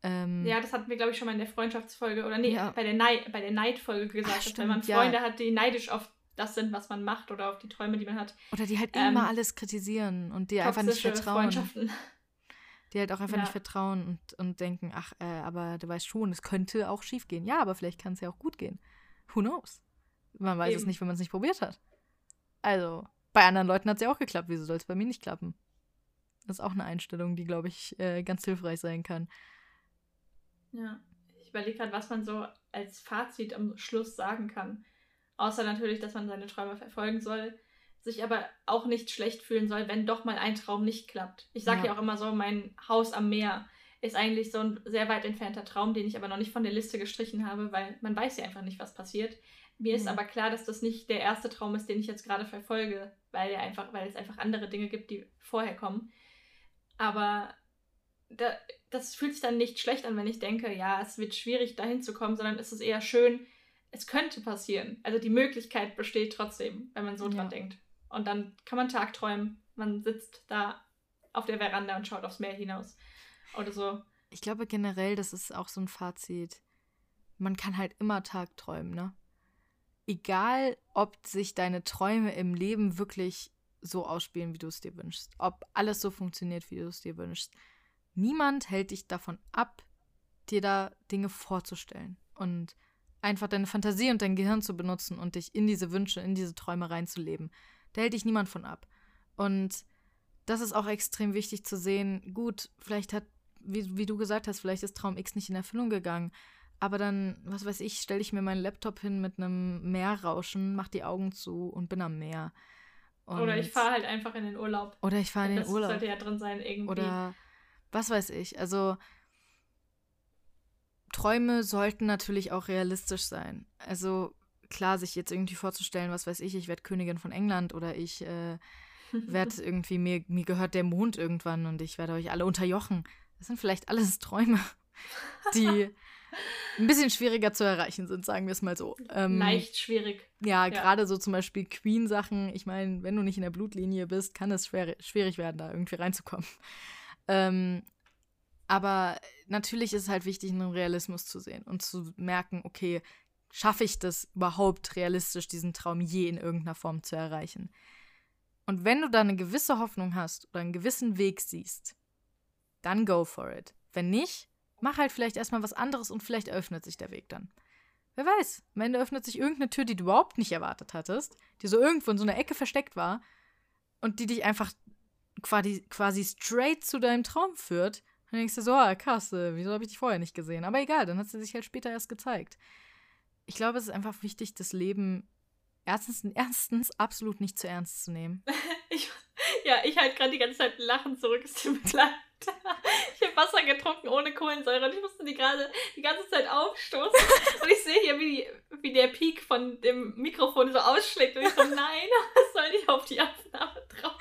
Ähm, ja, das hatten wir, glaube ich, schon mal in der Freundschaftsfolge oder nee, ja. bei der, Neid, bei der Neidfolge gesagt, Ach, stimmt, dass wenn man Freunde ja. hat, die neidisch auf das sind, was man macht oder auf die Träume, die man hat. Oder die halt ähm, immer alles kritisieren und die einfach nicht vertrauen. Die halt auch einfach ja. nicht vertrauen und, und denken, ach, äh, aber du weißt schon, es könnte auch schief gehen. Ja, aber vielleicht kann es ja auch gut gehen. Who knows? Man weiß Eben. es nicht, wenn man es nicht probiert hat. Also, bei anderen Leuten hat es ja auch geklappt. Wieso soll es bei mir nicht klappen? Das ist auch eine Einstellung, die, glaube ich, äh, ganz hilfreich sein kann. Ja, ich überlege gerade, was man so als Fazit am Schluss sagen kann. Außer natürlich, dass man seine Träume verfolgen soll, sich aber auch nicht schlecht fühlen soll, wenn doch mal ein Traum nicht klappt. Ich sage ja. ja auch immer so, mein Haus am Meer ist eigentlich so ein sehr weit entfernter Traum, den ich aber noch nicht von der Liste gestrichen habe, weil man weiß ja einfach nicht, was passiert. Mir mhm. ist aber klar, dass das nicht der erste Traum ist, den ich jetzt gerade verfolge, weil, er einfach, weil es einfach andere Dinge gibt, die vorher kommen. Aber da, das fühlt sich dann nicht schlecht an, wenn ich denke, ja, es wird schwierig, dahin zu kommen, sondern es ist eher schön, es könnte passieren. Also die Möglichkeit besteht trotzdem, wenn man so dran ja. denkt. Und dann kann man tagträumen. Man sitzt da auf der Veranda und schaut aufs Meer hinaus. Oder so. Ich glaube generell, das ist auch so ein Fazit. Man kann halt immer tagträumen, ne? egal ob sich deine Träume im Leben wirklich so ausspielen, wie du es dir wünschst, ob alles so funktioniert, wie du es dir wünschst. Niemand hält dich davon ab, dir da Dinge vorzustellen und einfach deine Fantasie und dein Gehirn zu benutzen und dich in diese Wünsche, in diese Träume reinzuleben. Da hält dich niemand von ab. Und das ist auch extrem wichtig zu sehen. Gut, vielleicht hat, wie, wie du gesagt hast, vielleicht ist Traum X nicht in Erfüllung gegangen. Aber dann, was weiß ich, stelle ich mir meinen Laptop hin mit einem Meerrauschen, mach die Augen zu und bin am Meer. Und oder ich fahre halt einfach in den Urlaub. Oder ich fahre in den Urlaub. Das sollte ja drin sein irgendwie. Oder was weiß ich. Also Träume sollten natürlich auch realistisch sein. Also klar, sich jetzt irgendwie vorzustellen, was weiß ich, ich werde Königin von England oder ich äh, werde irgendwie, mir, mir gehört der Mond irgendwann und ich werde euch alle unterjochen. Das sind vielleicht alles Träume, die ein bisschen schwieriger zu erreichen sind, sagen wir es mal so. Ähm, Leicht schwierig. Ja, ja. gerade so zum Beispiel Queen-Sachen. Ich meine, wenn du nicht in der Blutlinie bist, kann es schwer, schwierig werden, da irgendwie reinzukommen. Ähm, aber natürlich ist es halt wichtig, einen Realismus zu sehen und zu merken, okay, schaffe ich das überhaupt realistisch, diesen Traum je in irgendeiner Form zu erreichen? Und wenn du da eine gewisse Hoffnung hast oder einen gewissen Weg siehst, dann go for it. Wenn nicht, Mach halt vielleicht erstmal was anderes und vielleicht öffnet sich der Weg dann. Wer weiß, am Ende öffnet sich irgendeine Tür, die du überhaupt nicht erwartet hattest, die so irgendwo in so einer Ecke versteckt war und die dich einfach quasi, quasi straight zu deinem Traum führt. Dann denkst du so, ah, krass, äh, wieso habe ich dich vorher nicht gesehen? Aber egal, dann hat sie sich halt später erst gezeigt. Ich glaube, es ist einfach wichtig, das Leben erstens, erstens absolut nicht zu ernst zu nehmen. ich, ja, ich halt gerade die ganze Zeit lachen zurück, ist tut mir leid. Ich habe Wasser getrunken ohne Kohlensäure und ich musste die gerade die ganze Zeit aufstoßen. Und ich sehe hier, wie, wie der Peak von dem Mikrofon so ausschlägt. Und ich so, nein, was soll nicht auf die Aufnahme drauf?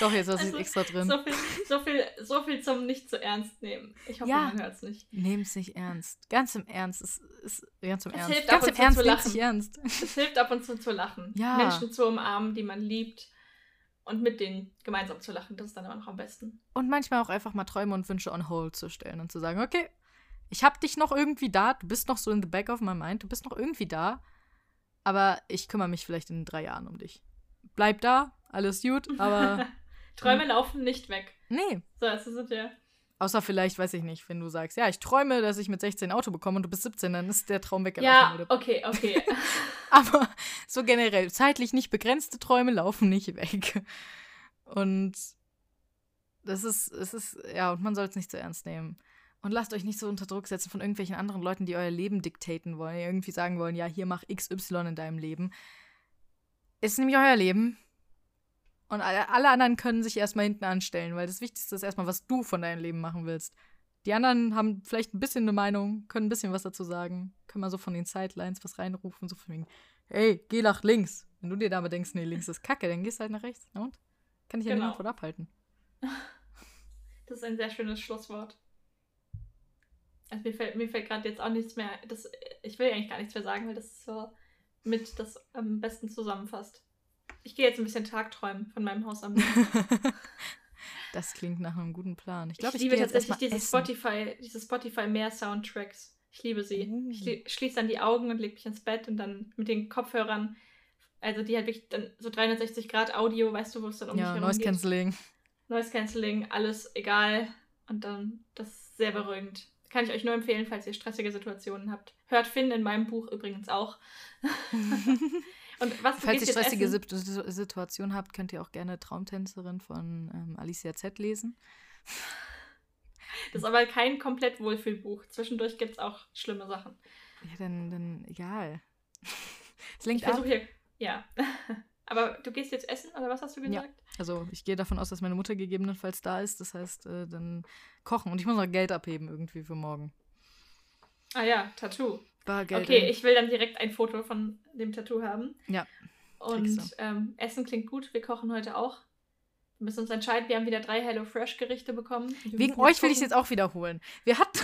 Doch, jetzt ist also, extra drin. So viel, so, viel, so viel zum nicht zu ernst nehmen. Ich hoffe, ja, man hört es nicht. Nehm es nicht ernst. Ganz im Ernst. Es ist ganz im es Ernst. Hilft ganz im Ernst, zu ernst. Es hilft ab und zu zu lachen. Ja. Menschen zu umarmen, die man liebt und mit denen gemeinsam zu lachen. Das ist dann immer noch am besten. Und manchmal auch einfach mal Träume und Wünsche on hold zu stellen und zu sagen, okay, ich hab dich noch irgendwie da, du bist noch so in the back of my mind, du bist noch irgendwie da, aber ich kümmere mich vielleicht in drei Jahren um dich. Bleib da, alles gut, aber. Träume laufen nicht weg. Nee. So, das ist ja. Außer vielleicht, weiß ich nicht, wenn du sagst, ja, ich träume, dass ich mit 16 ein Auto bekomme und du bist 17, dann ist der Traum weggelaufen. Ja, okay, okay. Aber so generell, zeitlich nicht begrenzte Träume laufen nicht weg. Und das ist, es ist, ja, und man soll es nicht zu ernst nehmen. Und lasst euch nicht so unter Druck setzen von irgendwelchen anderen Leuten, die euer Leben diktaten wollen, die irgendwie sagen wollen, ja, hier mach XY in deinem Leben. Ist nämlich euer Leben. Und alle anderen können sich erstmal hinten anstellen, weil das Wichtigste ist erstmal, was du von deinem Leben machen willst. Die anderen haben vielleicht ein bisschen eine Meinung, können ein bisschen was dazu sagen, können mal so von den Sidelines was reinrufen, so von wegen, hey, geh nach links. Wenn du dir aber denkst, nee, links ist kacke, dann gehst du halt nach rechts. Na und? Kann ich ja genau. niemand von abhalten. Das ist ein sehr schönes Schlusswort. Also mir fällt, mir fällt gerade jetzt auch nichts mehr. Das, ich will eigentlich gar nichts mehr sagen, weil das so mit das am besten zusammenfasst. Ich gehe jetzt ein bisschen Tagträumen von meinem Haus am Das klingt nach einem guten Plan. Ich, glaub, ich, ich liebe tatsächlich diese Spotify, diese Spotify mehr Soundtracks. Ich liebe sie. Mm. Ich schließe dann die Augen und lege mich ins Bett und dann mit den Kopfhörern, also die halt wirklich dann so 360 Grad Audio, weißt du, wo es dann um ja, mich herum Noise Cancelling. Noise Cancelling, alles egal. Und dann, das ist sehr beruhigend. Kann ich euch nur empfehlen, falls ihr stressige Situationen habt. Hört Finn in meinem Buch übrigens auch. Und was Falls ihr stressige essen? Situation habt, könnt ihr auch gerne Traumtänzerin von ähm, Alicia Z lesen. Das ist aber kein komplett Wohlfühlbuch. Zwischendurch gibt es auch schlimme Sachen. Ja, dann, dann egal. Es lenkt ich hier. Ja. Aber du gehst jetzt essen oder was hast du gesagt? Ja. Also ich gehe davon aus, dass meine Mutter gegebenenfalls da ist. Das heißt, äh, dann kochen. Und ich muss noch Geld abheben irgendwie für morgen. Ah ja, Tattoo. Bargeld. Okay, ich will dann direkt ein Foto von dem Tattoo haben. Ja. Und ähm, Essen klingt gut. Wir kochen heute auch. Wir müssen uns entscheiden. Wir haben wieder drei HelloFresh-Gerichte bekommen. Wegen euch will ich es jetzt auch wiederholen. Wir hatten.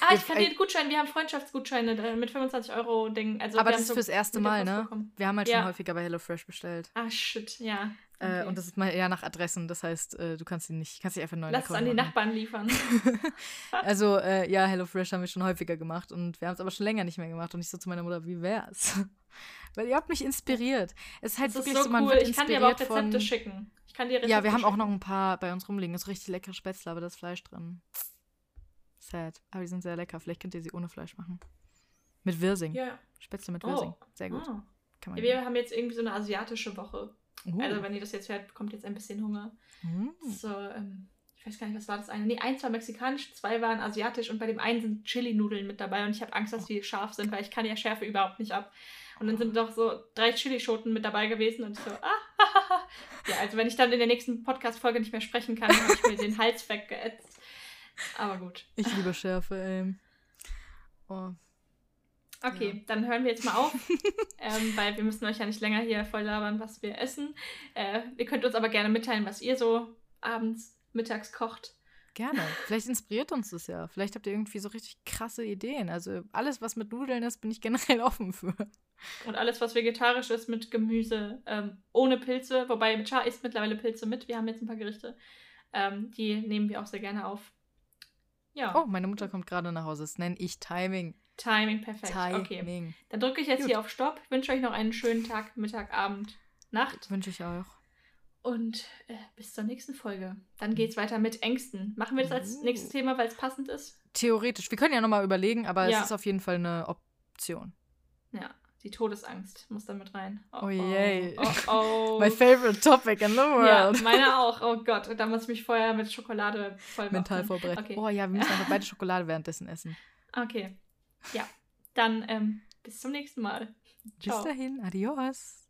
Ah, ich kann dir Gutschein. Wir haben Freundschaftsgutscheine mit 25 Euro Ding. Also Aber das ist so fürs erste Mal, ne? Bekommen. Wir haben halt ja. schon häufiger bei HelloFresh bestellt. Ah, shit, ja. Äh, okay. Äh, und das ist mal eher nach Adressen. Das heißt, äh, du kannst sie nicht, kannst dich einfach neu Lass es an die Nachbarn liefern. also, äh, ja, HelloFresh haben wir schon häufiger gemacht und wir haben es aber schon länger nicht mehr gemacht. Und ich so zu meiner Mutter, wie wär's? Weil ihr habt mich inspiriert. Es ist halt das wirklich ist so, so, man cool. wird Ich kann dir aber auch Rezepte von... schicken. Ich kann dir Rezepte Ja, wir haben auch noch ein paar bei uns rumliegen. Das ist richtig leckere Spätzle, aber da ist Fleisch drin. Sad. Aber die sind sehr lecker. Vielleicht könnt ihr sie ohne Fleisch machen. Mit Wirsing. Ja. Spätzle mit Wirsing. Oh. Sehr gut. Oh. Ja, wir haben jetzt irgendwie so eine asiatische Woche. Uh. Also, wenn ihr das jetzt hört, bekommt jetzt ein bisschen Hunger. Uh. So, ähm, ich weiß gar nicht, was war das eine? Nee, eins war mexikanisch, zwei waren asiatisch und bei dem einen sind Chili-Nudeln mit dabei und ich habe Angst, dass die scharf sind, weil ich kann ja Schärfe überhaupt nicht ab. Und dann sind doch so drei Chilischoten mit dabei gewesen und ich so, ah, Ja, also wenn ich dann in der nächsten Podcast-Folge nicht mehr sprechen kann, habe ich mir den Hals weggeätzt. Aber gut. Ich liebe Schärfe, ey. Oh. Okay, ja. dann hören wir jetzt mal auf, ähm, weil wir müssen euch ja nicht länger hier voll labern, was wir essen. Äh, ihr könnt uns aber gerne mitteilen, was ihr so abends, mittags kocht. Gerne. Vielleicht inspiriert uns das ja. Vielleicht habt ihr irgendwie so richtig krasse Ideen. Also alles, was mit Nudeln ist, bin ich generell offen für. Und alles, was vegetarisch ist, mit Gemüse, ähm, ohne Pilze. Wobei Char isst mittlerweile Pilze mit. Wir haben jetzt ein paar Gerichte. Ähm, die nehmen wir auch sehr gerne auf. Ja. Oh, meine Mutter kommt gerade nach Hause. Das nenne ich Timing. Timing, perfekt. Timing. Okay. Dann drücke ich jetzt Gut. hier auf Stopp. Ich wünsche euch noch einen schönen Tag, Mittag, Abend, Nacht. Wünsche ich auch. Und äh, bis zur nächsten Folge. Dann geht's weiter mit Ängsten. Machen wir das als uh. nächstes Thema, weil es passend ist? Theoretisch. Wir können ja nochmal überlegen, aber ja. es ist auf jeden Fall eine Option. Ja, die Todesangst muss da mit rein. Oh, oh yay. Oh, oh. My favorite topic in the world. Ja, meine auch. Oh Gott, da muss ich mich vorher mit Schokolade voll Mental vorbereiten. Okay. Oh ja, wir müssen einfach beide Schokolade währenddessen essen. Okay. Ja, dann ähm, bis zum nächsten Mal. Bis dahin. Adios.